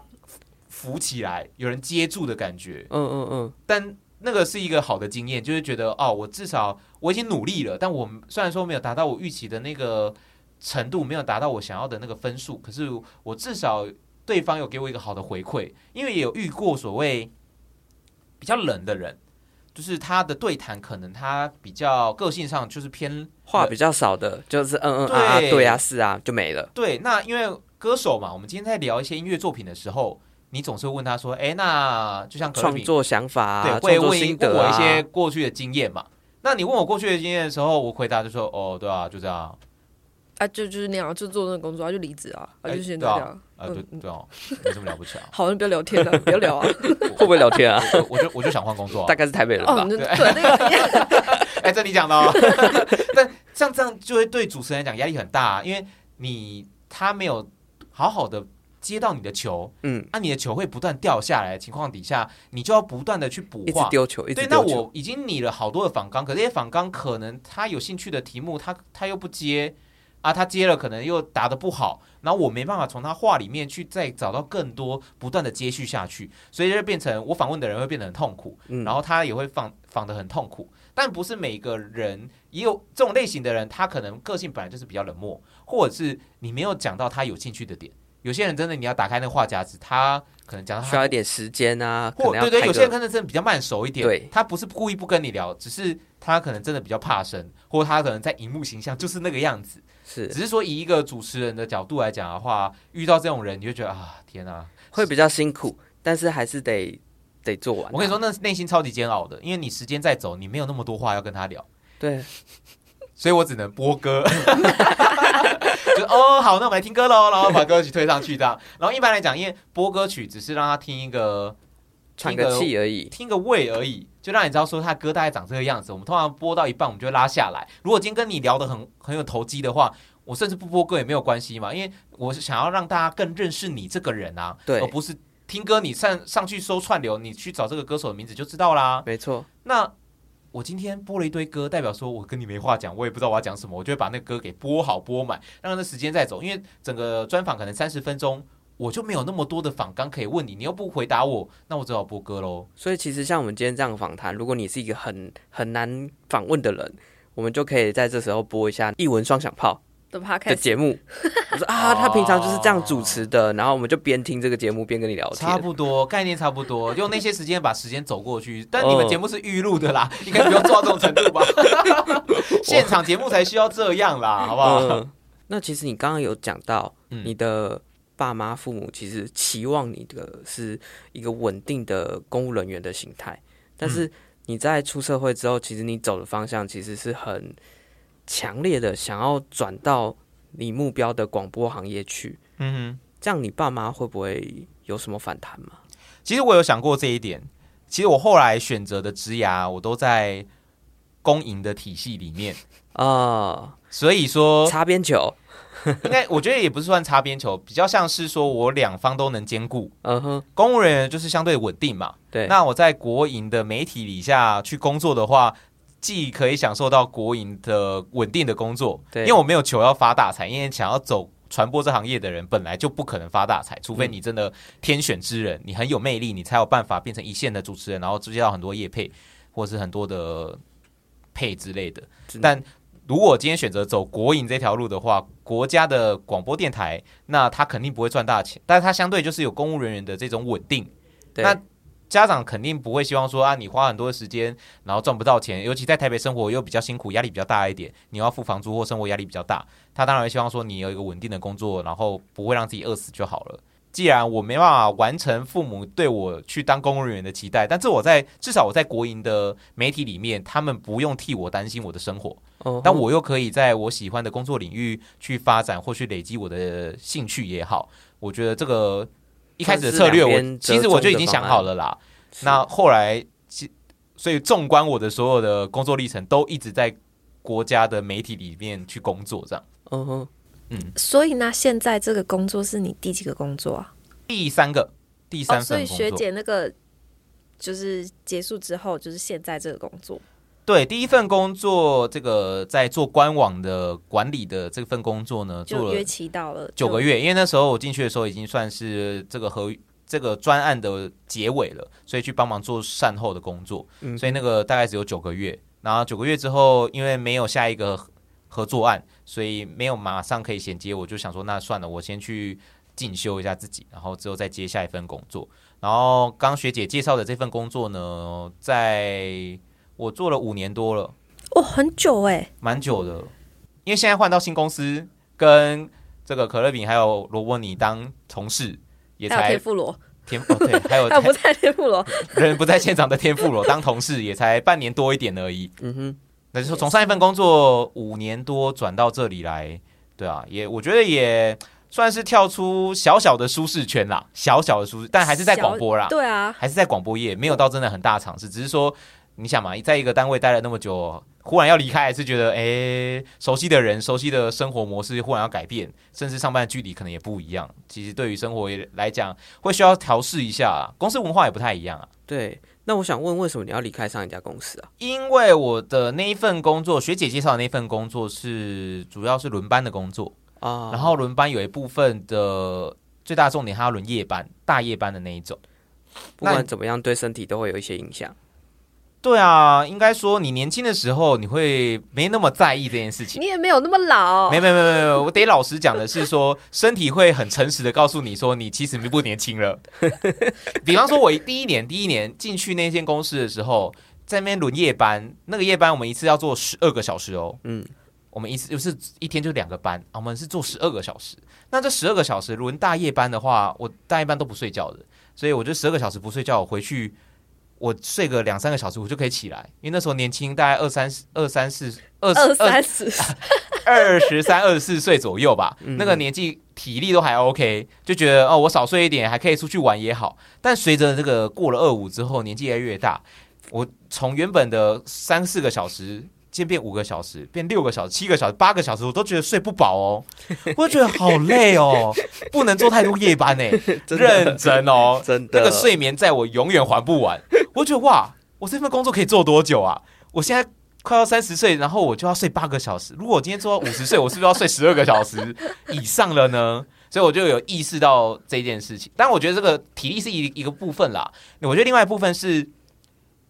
扶起来，有人接住的感觉。嗯嗯嗯。但那个是一个好的经验，就是觉得哦，我至少我已经努力了，但我虽然说没有达到我预期的那个程度，没有达到我想要的那个分数，可是我至少对方有给我一个好的回馈，因为也有遇过所谓比较冷的人，就是他的对谈可能他比较个性上就是偏话比较少的，就是嗯嗯啊啊对啊是啊就没了。对，那因为歌手嘛，我们今天在聊一些音乐作品的时候。你总是会问他说：“哎，那就像创作想法、啊，对，会问问我一些过去的经验嘛？那你问我过去的经验的时候，我回答就说：哦，对啊，就这样啊，就就是那样，就做那个工作，啊，就离职啊，啊，就现在这样啊，啊，对对哦，没什么了不起啊。<laughs> 好，你不要聊天了，不要聊啊，<laughs> 会不会聊天啊？我就我就想换工作，啊，大概是台北人吧。哦，对那个，<laughs> 哎，这你讲的哦。但像这样就会对主持人来讲压力很大，啊，因为你他没有好好的。接到你的球，嗯，那、啊、你的球会不断掉下来的情况底下，你就要不断的去补画，一直丢球，一直丢球。对，那我已经拟了好多的访纲，可这些访纲可能他有兴趣的题目，他他又不接啊，他接了可能又答的不好，然后我没办法从他话里面去再找到更多不断的接续下去，所以就变成我访问的人会变得很痛苦，嗯，然后他也会访访的很痛苦。但不是每个人也有这种类型的人，他可能个性本来就是比较冷漠，或者是你没有讲到他有兴趣的点。有些人真的，你要打开那个话匣子，他可能讲到需要一点时间啊，或对对，有些人可能真的比较慢熟一点，对，他不是故意不跟你聊，只是他可能真的比较怕生，或他可能在荧幕形象 <laughs> 就是那个样子，是，只是说以一个主持人的角度来讲的话，遇到这种人，你就觉得啊，天哪，会比较辛苦，但是还是得得做完。我跟你说，那内心超级煎熬的，因为你时间在走，你没有那么多话要跟他聊，对，<laughs> 所以我只能播歌。<laughs> 就哦好，那我们来听歌喽，<laughs> 然后把歌曲推上去这样。然后一般来讲，因为播歌曲只是让他听一个喘个气而已，听个味而已，就让你知道说他歌大概长这个样子。我们通常播到一半，我们就会拉下来。如果今天跟你聊得很很有投机的话，我甚至不播歌也没有关系嘛，因为我是想要让大家更认识你这个人啊，对，而不是听歌你上上去搜串流，你去找这个歌手的名字就知道啦。没错，那。我今天播了一堆歌，代表说我跟你没话讲，我也不知道我要讲什么，我就会把那歌给播好播满，让那时间再走。因为整个专访可能三十分钟，我就没有那么多的访纲可以问你，你又不回答我，那我只好播歌喽。所以其实像我们今天这样访谈，如果你是一个很很难访问的人，我们就可以在这时候播一下一文双响炮。的节目，我说啊，<laughs> 他平常就是这样主持的，然后我们就边听这个节目边跟你聊天，差不多概念差不多，<laughs> 用那些时间把时间走过去。但你们节目是预录的啦，<laughs> 应该不用做到这种程度吧？现场节目才需要这样啦，好不好？嗯、那其实你刚刚有讲到，你的爸妈父母其实期望你的是一个稳定的公务人员的形态，但是你在出社会之后，其实你走的方向其实是很。强烈的想要转到你目标的广播行业去，嗯哼，这样你爸妈会不会有什么反弹吗？其实我有想过这一点。其实我后来选择的职涯，我都在公营的体系里面啊，哦、所以说擦边球，<laughs> 应该我觉得也不是算擦边球，比较像是说我两方都能兼顾。嗯哼，公务人员就是相对稳定嘛，对。那我在国营的媒体底下去工作的话。既可以享受到国营的稳定的工作，对，因为我没有求要发大财，因为想要走传播这行业的人本来就不可能发大财，除非你真的天选之人，你很有魅力，你才有办法变成一线的主持人，然后接到很多业配或是很多的配之类的。但如果今天选择走国营这条路的话，国家的广播电台，那他肯定不会赚大钱，但是他相对就是有公务人员的这种稳定，对。那家长肯定不会希望说啊，你花很多时间，然后赚不到钱，尤其在台北生活又比较辛苦，压力比较大一点，你要付房租或生活压力比较大。他当然会希望说你有一个稳定的工作，然后不会让自己饿死就好了。既然我没办法完成父母对我去当公务人员的期待，但这我在至少我在国营的媒体里面，他们不用替我担心我的生活，但我又可以在我喜欢的工作领域去发展或去累积我的兴趣也好，我觉得这个。一开始的策略我，其实我就已经想好了啦。那后来，所以纵观我的所有的工作历程，都一直在国家的媒体里面去工作，这样。嗯哼，嗯。所以呢，现在这个工作是你第几个工作啊？第三个，第三份。哦，所以学姐那个就是结束之后，就是现在这个工作。对，第一份工作，这个在做官网的管理的这份工作呢，做了约期到了九个月，因为那时候我进去的时候已经算是这个合这个专案的结尾了，所以去帮忙做善后的工作。嗯，所以那个大概只有九个月。然后九个月之后，因为没有下一个合作案，所以没有马上可以衔接。我就想说，那算了，我先去进修一下自己，然后之后再接下一份工作。然后刚学姐介绍的这份工作呢，在我做了五年多了。哦，很久哎，蛮久的。因为现在换到新公司，跟这个可乐饼还有罗伯尼当同事。也才天妇罗，天哦对，还有 <laughs> 他不在天妇罗，<laughs> 人不在现场的天妇罗 <laughs> 当同事也才半年多一点而已。嗯哼，那就是从上一份工作五年多转到这里来，对啊，也我觉得也算是跳出小小的舒适圈啦，小小的舒适，但还是在广播啦，对啊，还是在广播业，没有到真的很大尝试，只是说你想嘛，在一个单位待了那么久。忽然要离开，还是觉得哎、欸，熟悉的人、熟悉的生活模式忽然要改变，甚至上班的距离可能也不一样。其实对于生活来讲，会需要调试一下。公司文化也不太一样啊。对，那我想问，为什么你要离开上一家公司啊？因为我的那一份工作，学姐介绍的那份工作是主要是轮班的工作啊。然后轮班有一部分的最大重点，它要轮夜班、大夜班的那一种。不管怎么样，对身体都会有一些影响。对啊，应该说你年轻的时候，你会没那么在意这件事情。你也没有那么老。没没没没没，我得老实讲的是说，身体会很诚实的告诉你说，你其实并不年轻了。比方说，我第一年第一年进去那间公司的时候，在那边轮夜班，那个夜班我们一次要做十二个小时哦。嗯，我们一次就是一天就两个班，我们是做十二个小时。那这十二个小时轮大夜班的话，我大夜班都不睡觉的，所以我就十二个小时不睡觉，我回去。我睡个两三个小时，我就可以起来，因为那时候年轻，大概二三十、二三四、二二三十、二十三、二十四岁左右吧。嗯、那个年纪体力都还 OK，就觉得哦，我少睡一点还可以出去玩也好。但随着这个过了二五之后，年纪越来越大，我从原本的三四个小时。先变五个小时，变六个小时、七个小时、八个小时，我都觉得睡不饱哦，<laughs> 我觉得好累哦，不能做太多夜班 <laughs> 呢，认真哦，真的，那个睡眠在我永远还不完。我觉得哇，我这份工作可以做多久啊？我现在快要三十岁，然后我就要睡八个小时。如果我今天做到五十岁，我是不是要睡十二个小时 <laughs> 以上了呢？所以我就有意识到这件事情。但我觉得这个体力是一一个部分啦，我觉得另外一部分是。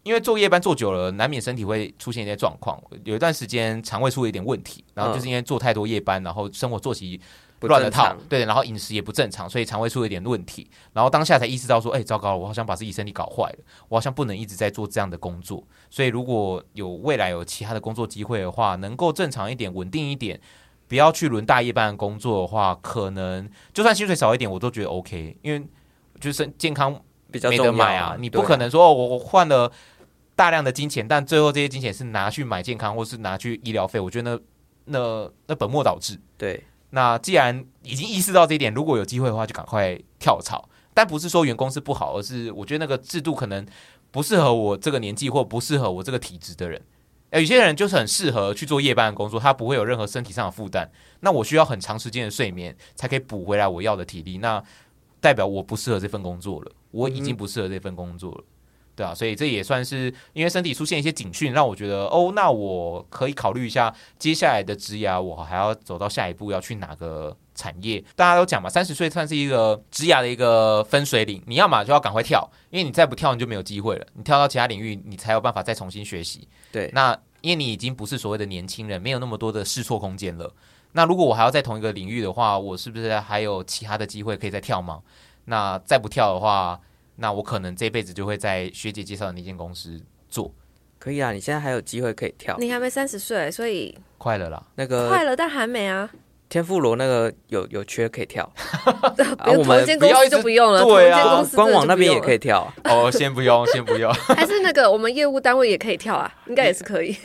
因为做夜班做久了，难免身体会出现一些状况。有一段时间肠胃出了一点问题，然后就是因为做太多夜班，然后生活作息乱了套，对，然后饮食也不正常，所以肠胃出了一点问题。然后当下才意识到说，哎，糟糕了，我好像把自己身体搞坏了，我好像不能一直在做这样的工作。所以如果有未来有其他的工作机会的话，能够正常一点、稳定一点，不要去轮大夜班的工作的话，可能就算薪水少一点，我都觉得 OK，因为就是健康比较没得买啊，你不可能说我我换了。大量的金钱，但最后这些金钱是拿去买健康，或是拿去医疗费，我觉得那那那本末倒置。对，那既然已经意识到这一点，如果有机会的话，就赶快跳槽。但不是说员工是不好，而是我觉得那个制度可能不适合我这个年纪，或不适合我这个体质的人。诶，有些人就是很适合去做夜班的工作，他不会有任何身体上的负担。那我需要很长时间的睡眠，才可以补回来我要的体力。那代表我不适合这份工作了，我已经不适合这份工作了。嗯对啊，所以这也算是因为身体出现一些警讯，让我觉得哦，那我可以考虑一下接下来的职涯，我还要走到下一步要去哪个产业？大家都讲嘛，三十岁算是一个职涯的一个分水岭，你要嘛就要赶快跳，因为你再不跳你就没有机会了，你跳到其他领域，你才有办法再重新学习。对，那因为你已经不是所谓的年轻人，没有那么多的试错空间了。那如果我还要在同一个领域的话，我是不是还有其他的机会可以再跳吗？那再不跳的话，那我可能这辈子就会在学姐介绍的那间公司做，可以啊！你现在还有机会可以跳，你还没三十岁，所以快了啦。那个快了，但还没啊。天妇罗那个有有缺可以跳，<laughs> 啊，我们不要就不用了。对啊，官网那边也可以跳。哦，先不用，<laughs> 先不用。还是那个我们业务单位也可以跳啊，应该也是可以。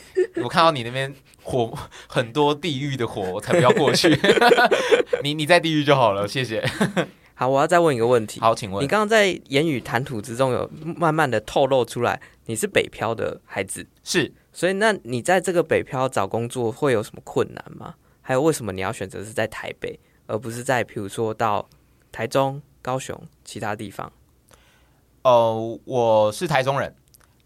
我看到你那边火很多地狱的火，我才不要过去。<laughs> 你你在地狱就好了，谢谢。好，我要再问一个问题。好，请问你刚刚在言语谈吐之中有慢慢的透露出来，你是北漂的孩子，是，所以那你在这个北漂找工作会有什么困难吗？还有为什么你要选择是在台北，而不是在比如说到台中、高雄其他地方？呃，我是台中人，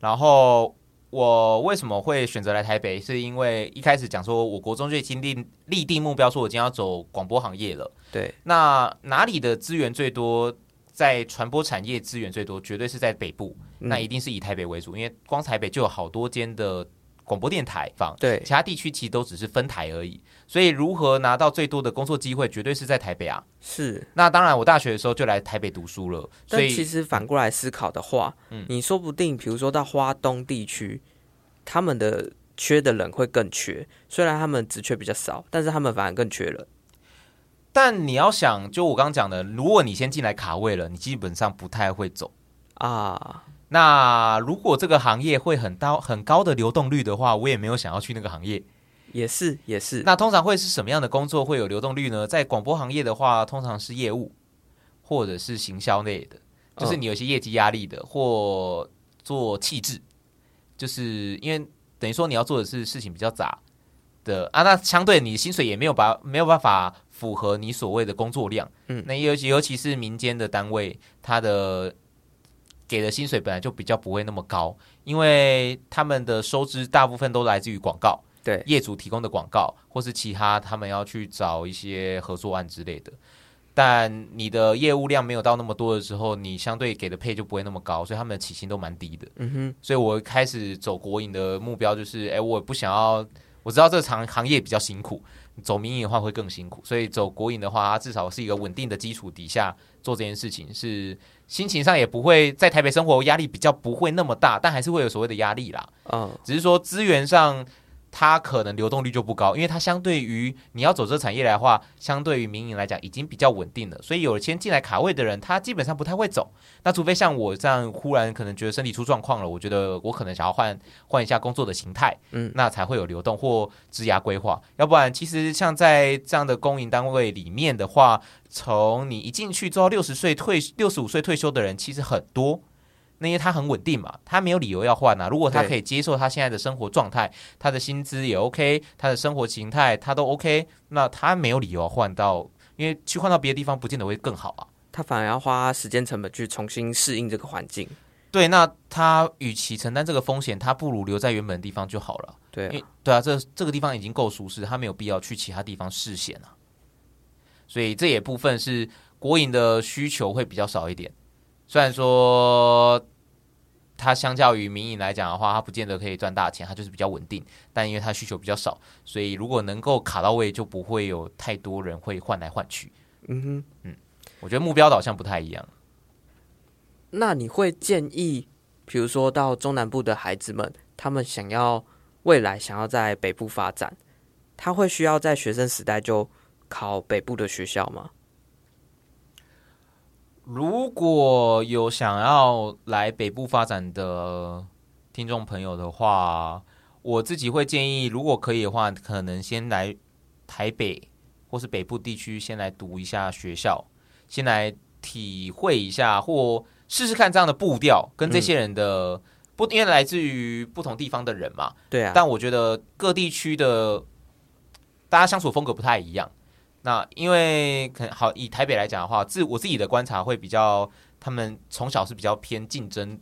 然后。我为什么会选择来台北？是因为一开始讲说，我国中就已经立立定目标，说我今天要走广播行业了。对，那哪里的资源最多？在传播产业资源最多，绝对是在北部，嗯、那一定是以台北为主，因为光台北就有好多间的广播电台放，对，其他地区其实都只是分台而已。所以如何拿到最多的工作机会，绝对是在台北啊。是，那当然，我大学的时候就来台北读书了。所以其实反过来思考的话，嗯，你说不定，比如说到花东地区，他们的缺的人会更缺，虽然他们职缺比较少，但是他们反而更缺人。但你要想，就我刚刚讲的，如果你先进来卡位了，你基本上不太会走啊。那如果这个行业会很高很高的流动率的话，我也没有想要去那个行业。也是也是。那通常会是什么样的工作会有流动率呢？在广播行业的话，通常是业务或者是行销类的，就是你有些业绩压力的，哦、或做气质，就是因为等于说你要做的是事情比较杂的啊，那相对你薪水也没有把没有办法。符合你所谓的工作量，嗯，那尤其尤其是民间的单位，它的给的薪水本来就比较不会那么高，因为他们的收支大部分都来自于广告，对，业主提供的广告，或是其他他们要去找一些合作案之类的。但你的业务量没有到那么多的时候，你相对给的配就不会那么高，所以他们的起薪都蛮低的。嗯哼，所以我开始走国营的目标就是，哎，我不想要，我知道这个行行业比较辛苦。走民营的话会更辛苦，所以走国营的话，它至少是一个稳定的基础底下做这件事情，是心情上也不会在台北生活压力比较不会那么大，但还是会有所谓的压力啦。嗯，只是说资源上。它可能流动率就不高，因为它相对于你要走这个产业来的话，相对于民营来讲已经比较稳定了，所以有先进来卡位的人，他基本上不太会走。那除非像我这样忽然可能觉得身体出状况了，我觉得我可能想要换换一下工作的形态，嗯，那才会有流动或职涯规划。要不然，其实像在这样的公营单位里面的话，从你一进去做到六十岁退六十五岁退休的人，其实很多。那因为他很稳定嘛，他没有理由要换啊。如果他可以接受他现在的生活状态，他的薪资也 OK，他的生活形态他都 OK，那他没有理由换到，因为去换到别的地方不见得会更好啊。他反而要花时间成本去重新适应这个环境。对，那他与其承担这个风险，他不如留在原本的地方就好了。对啊，对啊，这这个地方已经够舒适，他没有必要去其他地方试险啊。所以这也部分是国营的需求会比较少一点，虽然说。它相较于民营来讲的话，它不见得可以赚大钱，它就是比较稳定。但因为它需求比较少，所以如果能够卡到位，就不会有太多人会换来换去。嗯哼，嗯，我觉得目标导向不太一样。那你会建议，比如说到中南部的孩子们，他们想要未来想要在北部发展，他会需要在学生时代就考北部的学校吗？如果有想要来北部发展的听众朋友的话，我自己会建议，如果可以的话，可能先来台北或是北部地区先来读一下学校，先来体会一下或试试看这样的步调跟这些人的不，因为来自于不同地方的人嘛，对啊。但我觉得各地区的大家相处风格不太一样。那因为可能好以台北来讲的话，自我自己的观察会比较，他们从小是比较偏竞争，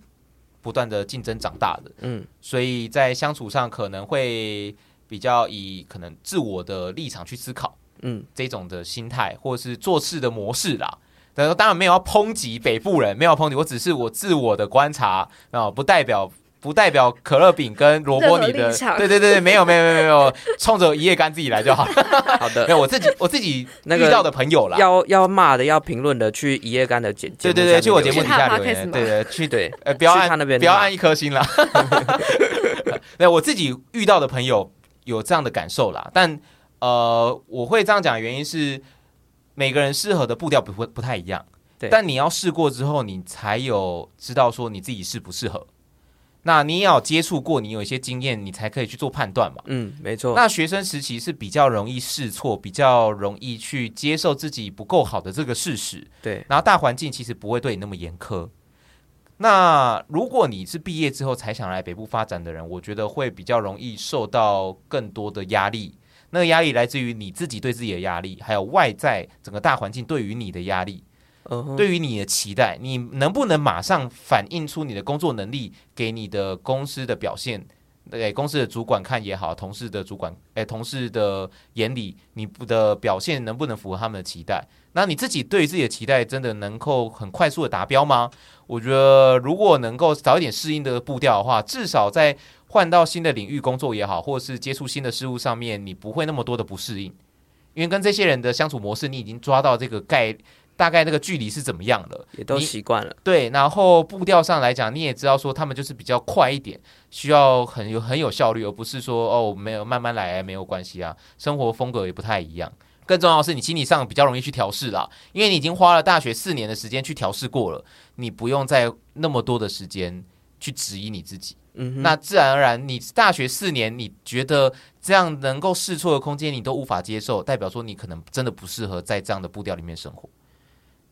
不断的竞争长大的，嗯，所以在相处上可能会比较以可能自我的立场去思考，嗯，这种的心态或者是做事的模式啦。但当然没有要抨击北部人，没有抨击，我只是我自我的观察啊，不代表。不代表可乐饼跟萝卜泥的，对对对对，没有没有没有没有，<laughs> 冲着一夜干自己来就好。好的，没有我自己我自己遇到的朋友啦，要要骂的要评论的去一夜干的简介，对对对，去我节目底下留言，对对去对，呃不要按那边不要按一颗星啦。<laughs> 对，我自己遇到的朋友有这样的感受啦，但呃我会这样讲的原因是每个人适合的步调不会不太一样，对，但你要试过之后，你才有知道说你自己适不适合。那你也要接触过，你有一些经验，你才可以去做判断嘛。嗯，没错。那学生时期是比较容易试错，比较容易去接受自己不够好的这个事实。对。然后大环境其实不会对你那么严苛。那如果你是毕业之后才想来北部发展的人，我觉得会比较容易受到更多的压力。那个压力来自于你自己对自己的压力，还有外在整个大环境对于你的压力。对于你的期待，你能不能马上反映出你的工作能力给你的公司的表现？给公司的主管看也好，同事的主管，哎，同事的眼里，你的表现能不能符合他们的期待？那你自己对自己的期待，真的能够很快速的达标吗？我觉得，如果能够早一点适应的步调的话，至少在换到新的领域工作也好，或是接触新的事物上面，你不会那么多的不适应，因为跟这些人的相处模式，你已经抓到这个概。大概那个距离是怎么样了，也都习惯了。对，然后步调上来讲，你也知道说他们就是比较快一点，需要很有很有效率，而不是说哦没有慢慢来没有关系啊。生活风格也不太一样。更重要的是，你心理上比较容易去调试啦，因为你已经花了大学四年的时间去调试过了，你不用再那么多的时间去质疑你自己。嗯，那自然而然，你大学四年你觉得这样能够试错的空间你都无法接受，代表说你可能真的不适合在这样的步调里面生活。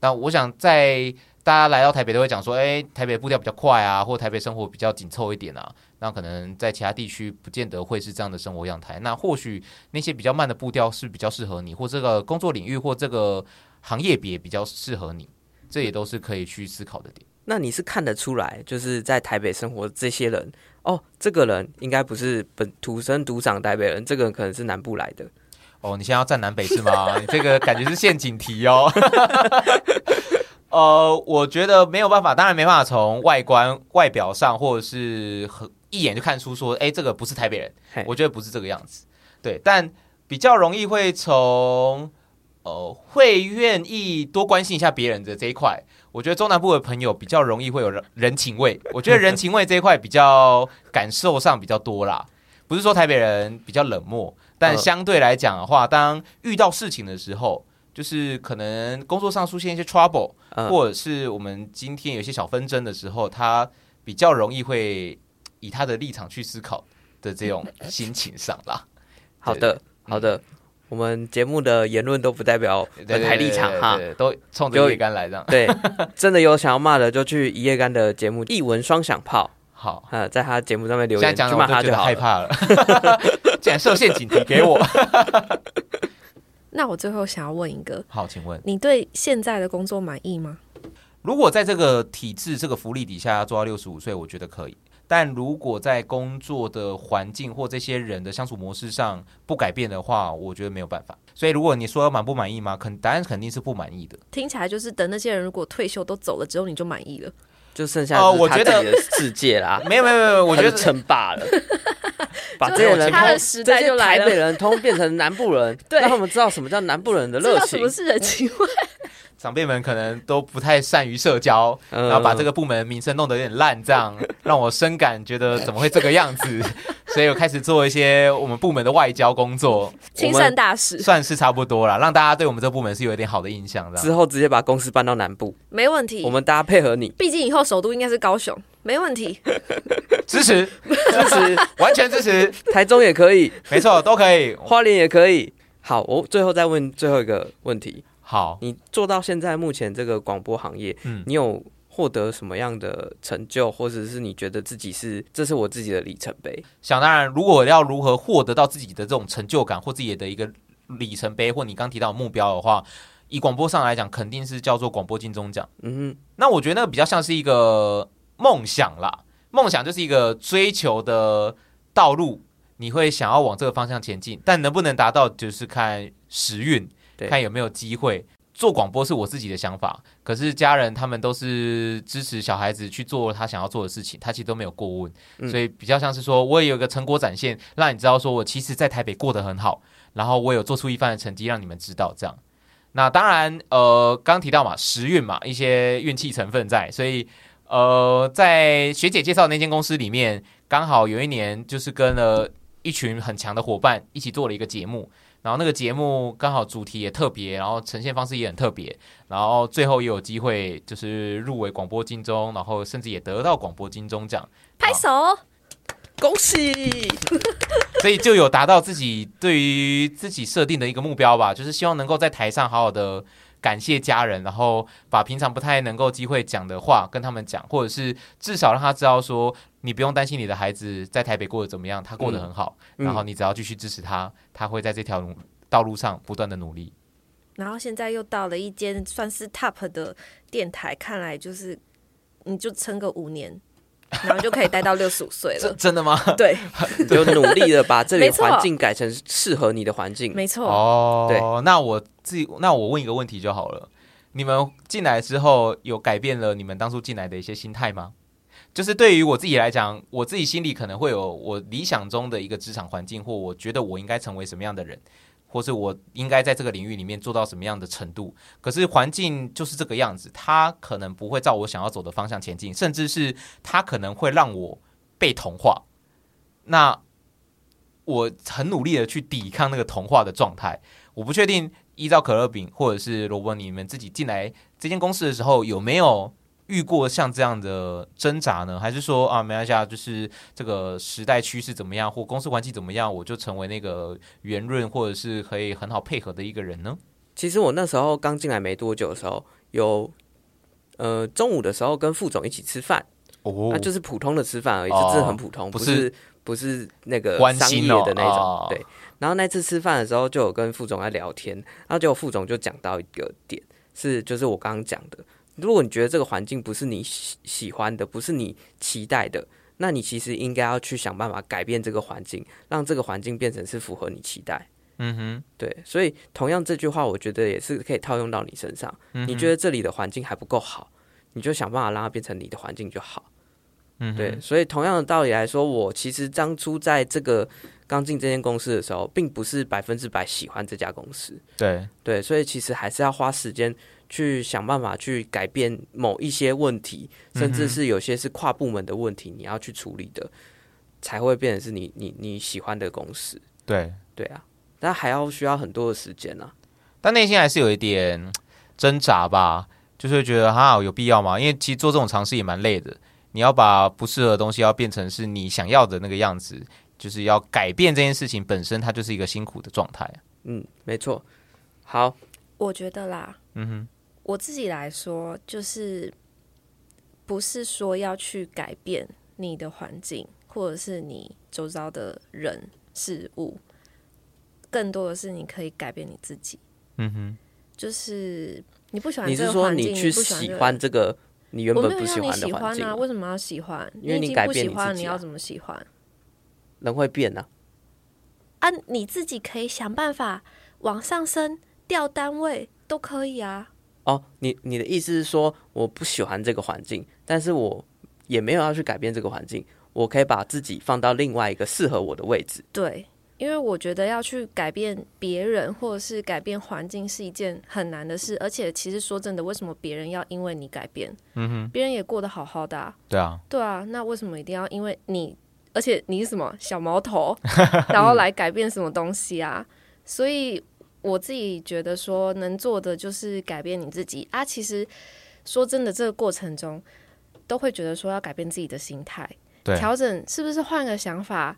那我想，在大家来到台北都会讲说，哎，台北步调比较快啊，或台北生活比较紧凑一点啊。那可能在其他地区不见得会是这样的生活样态。那或许那些比较慢的步调是比较适合你，或这个工作领域或这个行业别比较适合你，这也都是可以去思考的点。那你是看得出来，就是在台北生活这些人，哦，这个人应该不是本土生土长台北人，这个人可能是南部来的。哦，你现在要站南北是吗？<laughs> 你这个感觉是陷阱题哦。<laughs> 呃，我觉得没有办法，当然没办法从外观、外表上，或者是很一眼就看出说，哎，这个不是台北人。我觉得不是这个样子。对，但比较容易会从呃，会愿意多关心一下别人的这一块。我觉得中南部的朋友比较容易会有人情味。我觉得人情味这一块比较感受上比较多啦。不是说台北人比较冷漠。但相对来讲的话，当遇到事情的时候，就是可能工作上出现一些 trouble，或者是我们今天有些小纷争的时候，他比较容易会以他的立场去思考的这种 <laughs> 心情上啦。好的，好的，我们节目的言论都不代表本台立场哈，都冲着一叶干来这样。对，真的有想要骂的，就去一叶干的节目《一文双响炮》。好，呃，在他节目上面留言，去骂他就好。害怕了，<laughs> 竟然设陷阱题给我。<laughs> 那我最后想要问一个，好，请问你对现在的工作满意吗？如果在这个体制、这个福利底下要做到六十五岁，我觉得可以。但如果在工作的环境或这些人的相处模式上不改变的话，我觉得没有办法。所以，如果你说满不满意吗？肯答案肯定是不满意的。听起来就是等那些人如果退休都走了之后，你就满意了。就剩下哦，我觉得世界啦，<laughs> 没有没有没有，我觉得称霸了，<laughs> 把这些人他的时代就来了，台北人通变成南部人，<laughs> 让他们知道什么叫南部人的热情，什么是人情味。长辈们可能都不太善于社交，然后把这个部门名声弄得有点烂，这样 <laughs> 让我深感觉得怎么会这个样子，<laughs> 所以我开始做一些我们部门的外交工作，亲善大使。算是差不多了，让大家对我们这个部门是有一点好的印象。之后直接把公司搬到南部，没问题，我们大家配合你，毕竟以后首都应该是高雄，没问题，支 <laughs> 持支持，完全支持，台中也可以，没错，都可以，花莲也可以。好，我最后再问最后一个问题。好，你做到现在目前这个广播行业，嗯，你有获得什么样的成就，或者是你觉得自己是这是我自己的里程碑？想当然，如果要如何获得到自己的这种成就感或自己的一个里程碑，或你刚提到的目标的话，以广播上来讲，肯定是叫做广播金钟奖。嗯哼，那我觉得那个比较像是一个梦想啦，梦想就是一个追求的道路，你会想要往这个方向前进，但能不能达到，就是看时运。看有没有机会做广播是我自己的想法，可是家人他们都是支持小孩子去做他想要做的事情，他其实都没有过问，嗯、所以比较像是说我也有一个成果展现，让你知道说我其实在台北过得很好，然后我有做出一番的成绩让你们知道这样。那当然，呃，刚刚提到嘛，时运嘛，一些运气成分在，所以呃，在学姐介绍那间公司里面，刚好有一年就是跟了一群很强的伙伴一起做了一个节目。然后那个节目刚好主题也特别，然后呈现方式也很特别，然后最后也有机会就是入围广播金钟，然后甚至也得到广播金钟奖，拍手，恭喜！<laughs> 所以就有达到自己对于自己设定的一个目标吧，就是希望能够在台上好好的。感谢家人，然后把平常不太能够机会讲的话跟他们讲，或者是至少让他知道说，你不用担心你的孩子在台北过得怎么样，他过得很好，嗯、然后你只要继续支持他，他会在这条道路上不断的努力。然后现在又到了一间算是 top 的电台，看来就是你就撑个五年，然后就可以待到六十五岁了。<laughs> 真的吗？对，<laughs> 就努力的把这里环境改成适合你的环境。没错。哦，对，那我自己，那我问一个问题就好了。你们进来之后，有改变了你们当初进来的一些心态吗？就是对于我自己来讲，我自己心里可能会有我理想中的一个职场环境，或我觉得我应该成为什么样的人，或是我应该在这个领域里面做到什么样的程度。可是环境就是这个样子，它可能不会照我想要走的方向前进，甚至是它可能会让我被同化。那我很努力的去抵抗那个同化的状态。我不确定依照可乐饼或者是罗伯你们自己进来这间公司的时候有没有。遇过像这样的挣扎呢？还是说啊，没关系啊，就是这个时代趋势怎么样，或公司环境怎么样，我就成为那个圆润或者是可以很好配合的一个人呢？其实我那时候刚进来没多久的时候，有呃中午的时候跟副总一起吃饭，哦，那就是普通的吃饭而已，哦、就是很普通，不是，不是不是那个商业的那种。哦、对，然后那次吃饭的时候就有跟副总在聊天，然后结果副总就讲到一个点，是就是我刚刚讲的。如果你觉得这个环境不是你喜喜欢的，不是你期待的，那你其实应该要去想办法改变这个环境，让这个环境变成是符合你期待。嗯哼，对。所以同样这句话，我觉得也是可以套用到你身上。嗯，你觉得这里的环境还不够好，你就想办法让它变成你的环境就好。嗯，对。所以同样的道理来说，我其实当初在这个刚进这间公司的时候，并不是百分之百喜欢这家公司。对对，所以其实还是要花时间。去想办法去改变某一些问题，甚至是有些是跨部门的问题，你要去处理的，才会变成是你你你喜欢的公司。对对啊，但还要需要很多的时间呢、啊。但内心还是有一点挣扎吧，就是觉得哈有必要吗？因为其实做这种尝试也蛮累的，你要把不适合的东西要变成是你想要的那个样子，就是要改变这件事情本身，它就是一个辛苦的状态。嗯，没错。好，我觉得啦，嗯哼。我自己来说，就是不是说要去改变你的环境，或者是你周遭的人事物，更多的是你可以改变你自己。嗯哼，就是你不喜欢这个环境，你去喜欢这个你原本不喜欢的环境啊？为什么要喜欢？因为你改变你自己，你要怎么喜欢？人会变啊！啊，你自己可以想办法往上升，调单位都可以啊。哦，你你的意思是说，我不喜欢这个环境，但是我也没有要去改变这个环境，我可以把自己放到另外一个适合我的位置。对，因为我觉得要去改变别人或者是改变环境是一件很难的事，而且其实说真的，为什么别人要因为你改变？嗯哼，别人也过得好好的啊。对啊，对啊，那为什么一定要因为你，而且你是什么小毛头，<laughs> 然后来改变什么东西啊？所以。我自己觉得说能做的就是改变你自己啊。其实说真的，这个过程中都会觉得说要改变自己的心态，对，调整是不是换个想法，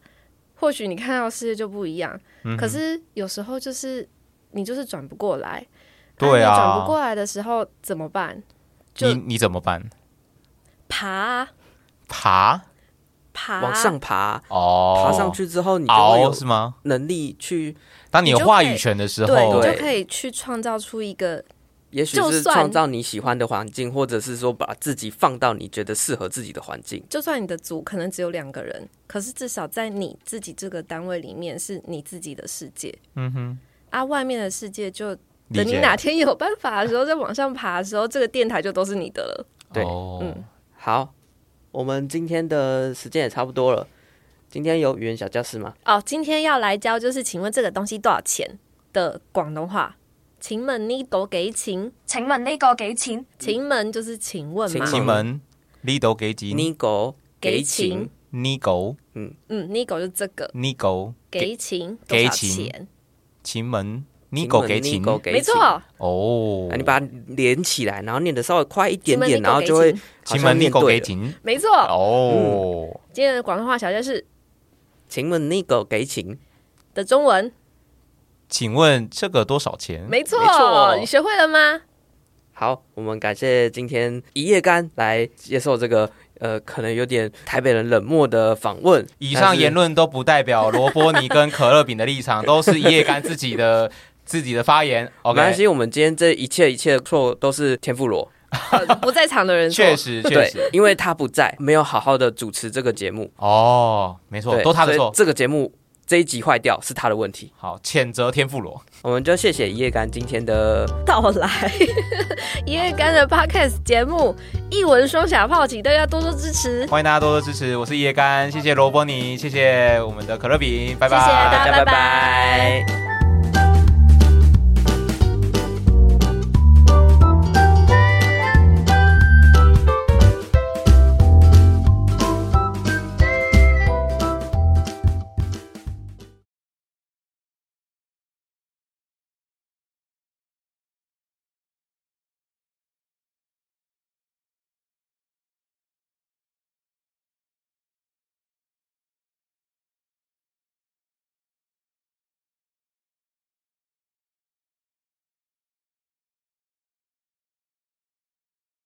或许你看到世界就不一样。嗯、可是有时候就是你就是转不过来，对啊，转不过来的时候怎么办？你你怎么办？爬，爬。爬往上爬哦，爬上去之后，你就会有是吗？能力去，当你有话语权的时候，对，你就可以去创造出一个，也许是创造你喜欢的环境，或者是说把自己放到你觉得适合自己的环境。就算你的组可能只有两个人，可是至少在你自己这个单位里面是你自己的世界。嗯哼，啊，外面的世界就等你哪天有办法的时候，再往上爬的时候，这个电台就都是你的了。对，嗯，好。我们今天的时间也差不多了。今天有语言小教室吗？哦，今天要来教就是，请问这个东西多少钱的广东话？请问呢度几钱？请问呢个几钱？请问就是请问嘛？请问呢度几钱？呢个几钱？呢个嗯嗯，呢个就这个呢个几钱？几钱？请问。呢个给钱，没错哦。你把它连起来，然后念的稍微快一点点，然后就会请问呢个给钱，没错哦。今天的广东话小教室，请问那个给请的中文，请问这个多少钱？没错，你学会了吗？好，我们感谢今天一夜干来接受这个呃，可能有点台北人冷漠的访问。以上言论都不代表罗伯尼跟可乐饼的立场，都是一夜干自己的。<laughs> 自己的发言，OK，没关系。我们今天这一切一切的错都是天妇罗 <laughs> 不在场的人确实确实，因为他不在，没有好好的主持这个节目。哦，没错，都他的错。这个节目这一集坏掉是他的问题。好，谴责天妇罗。我们就谢谢一夜干今天的到来。<laughs> 一夜干的 Podcast 节目一文双响炮请，大家多多支持，欢迎大家多多支持。我是一夜干，谢谢罗伯尼，谢谢我们的可乐饼，拜拜，谢谢大家，拜拜。拜拜。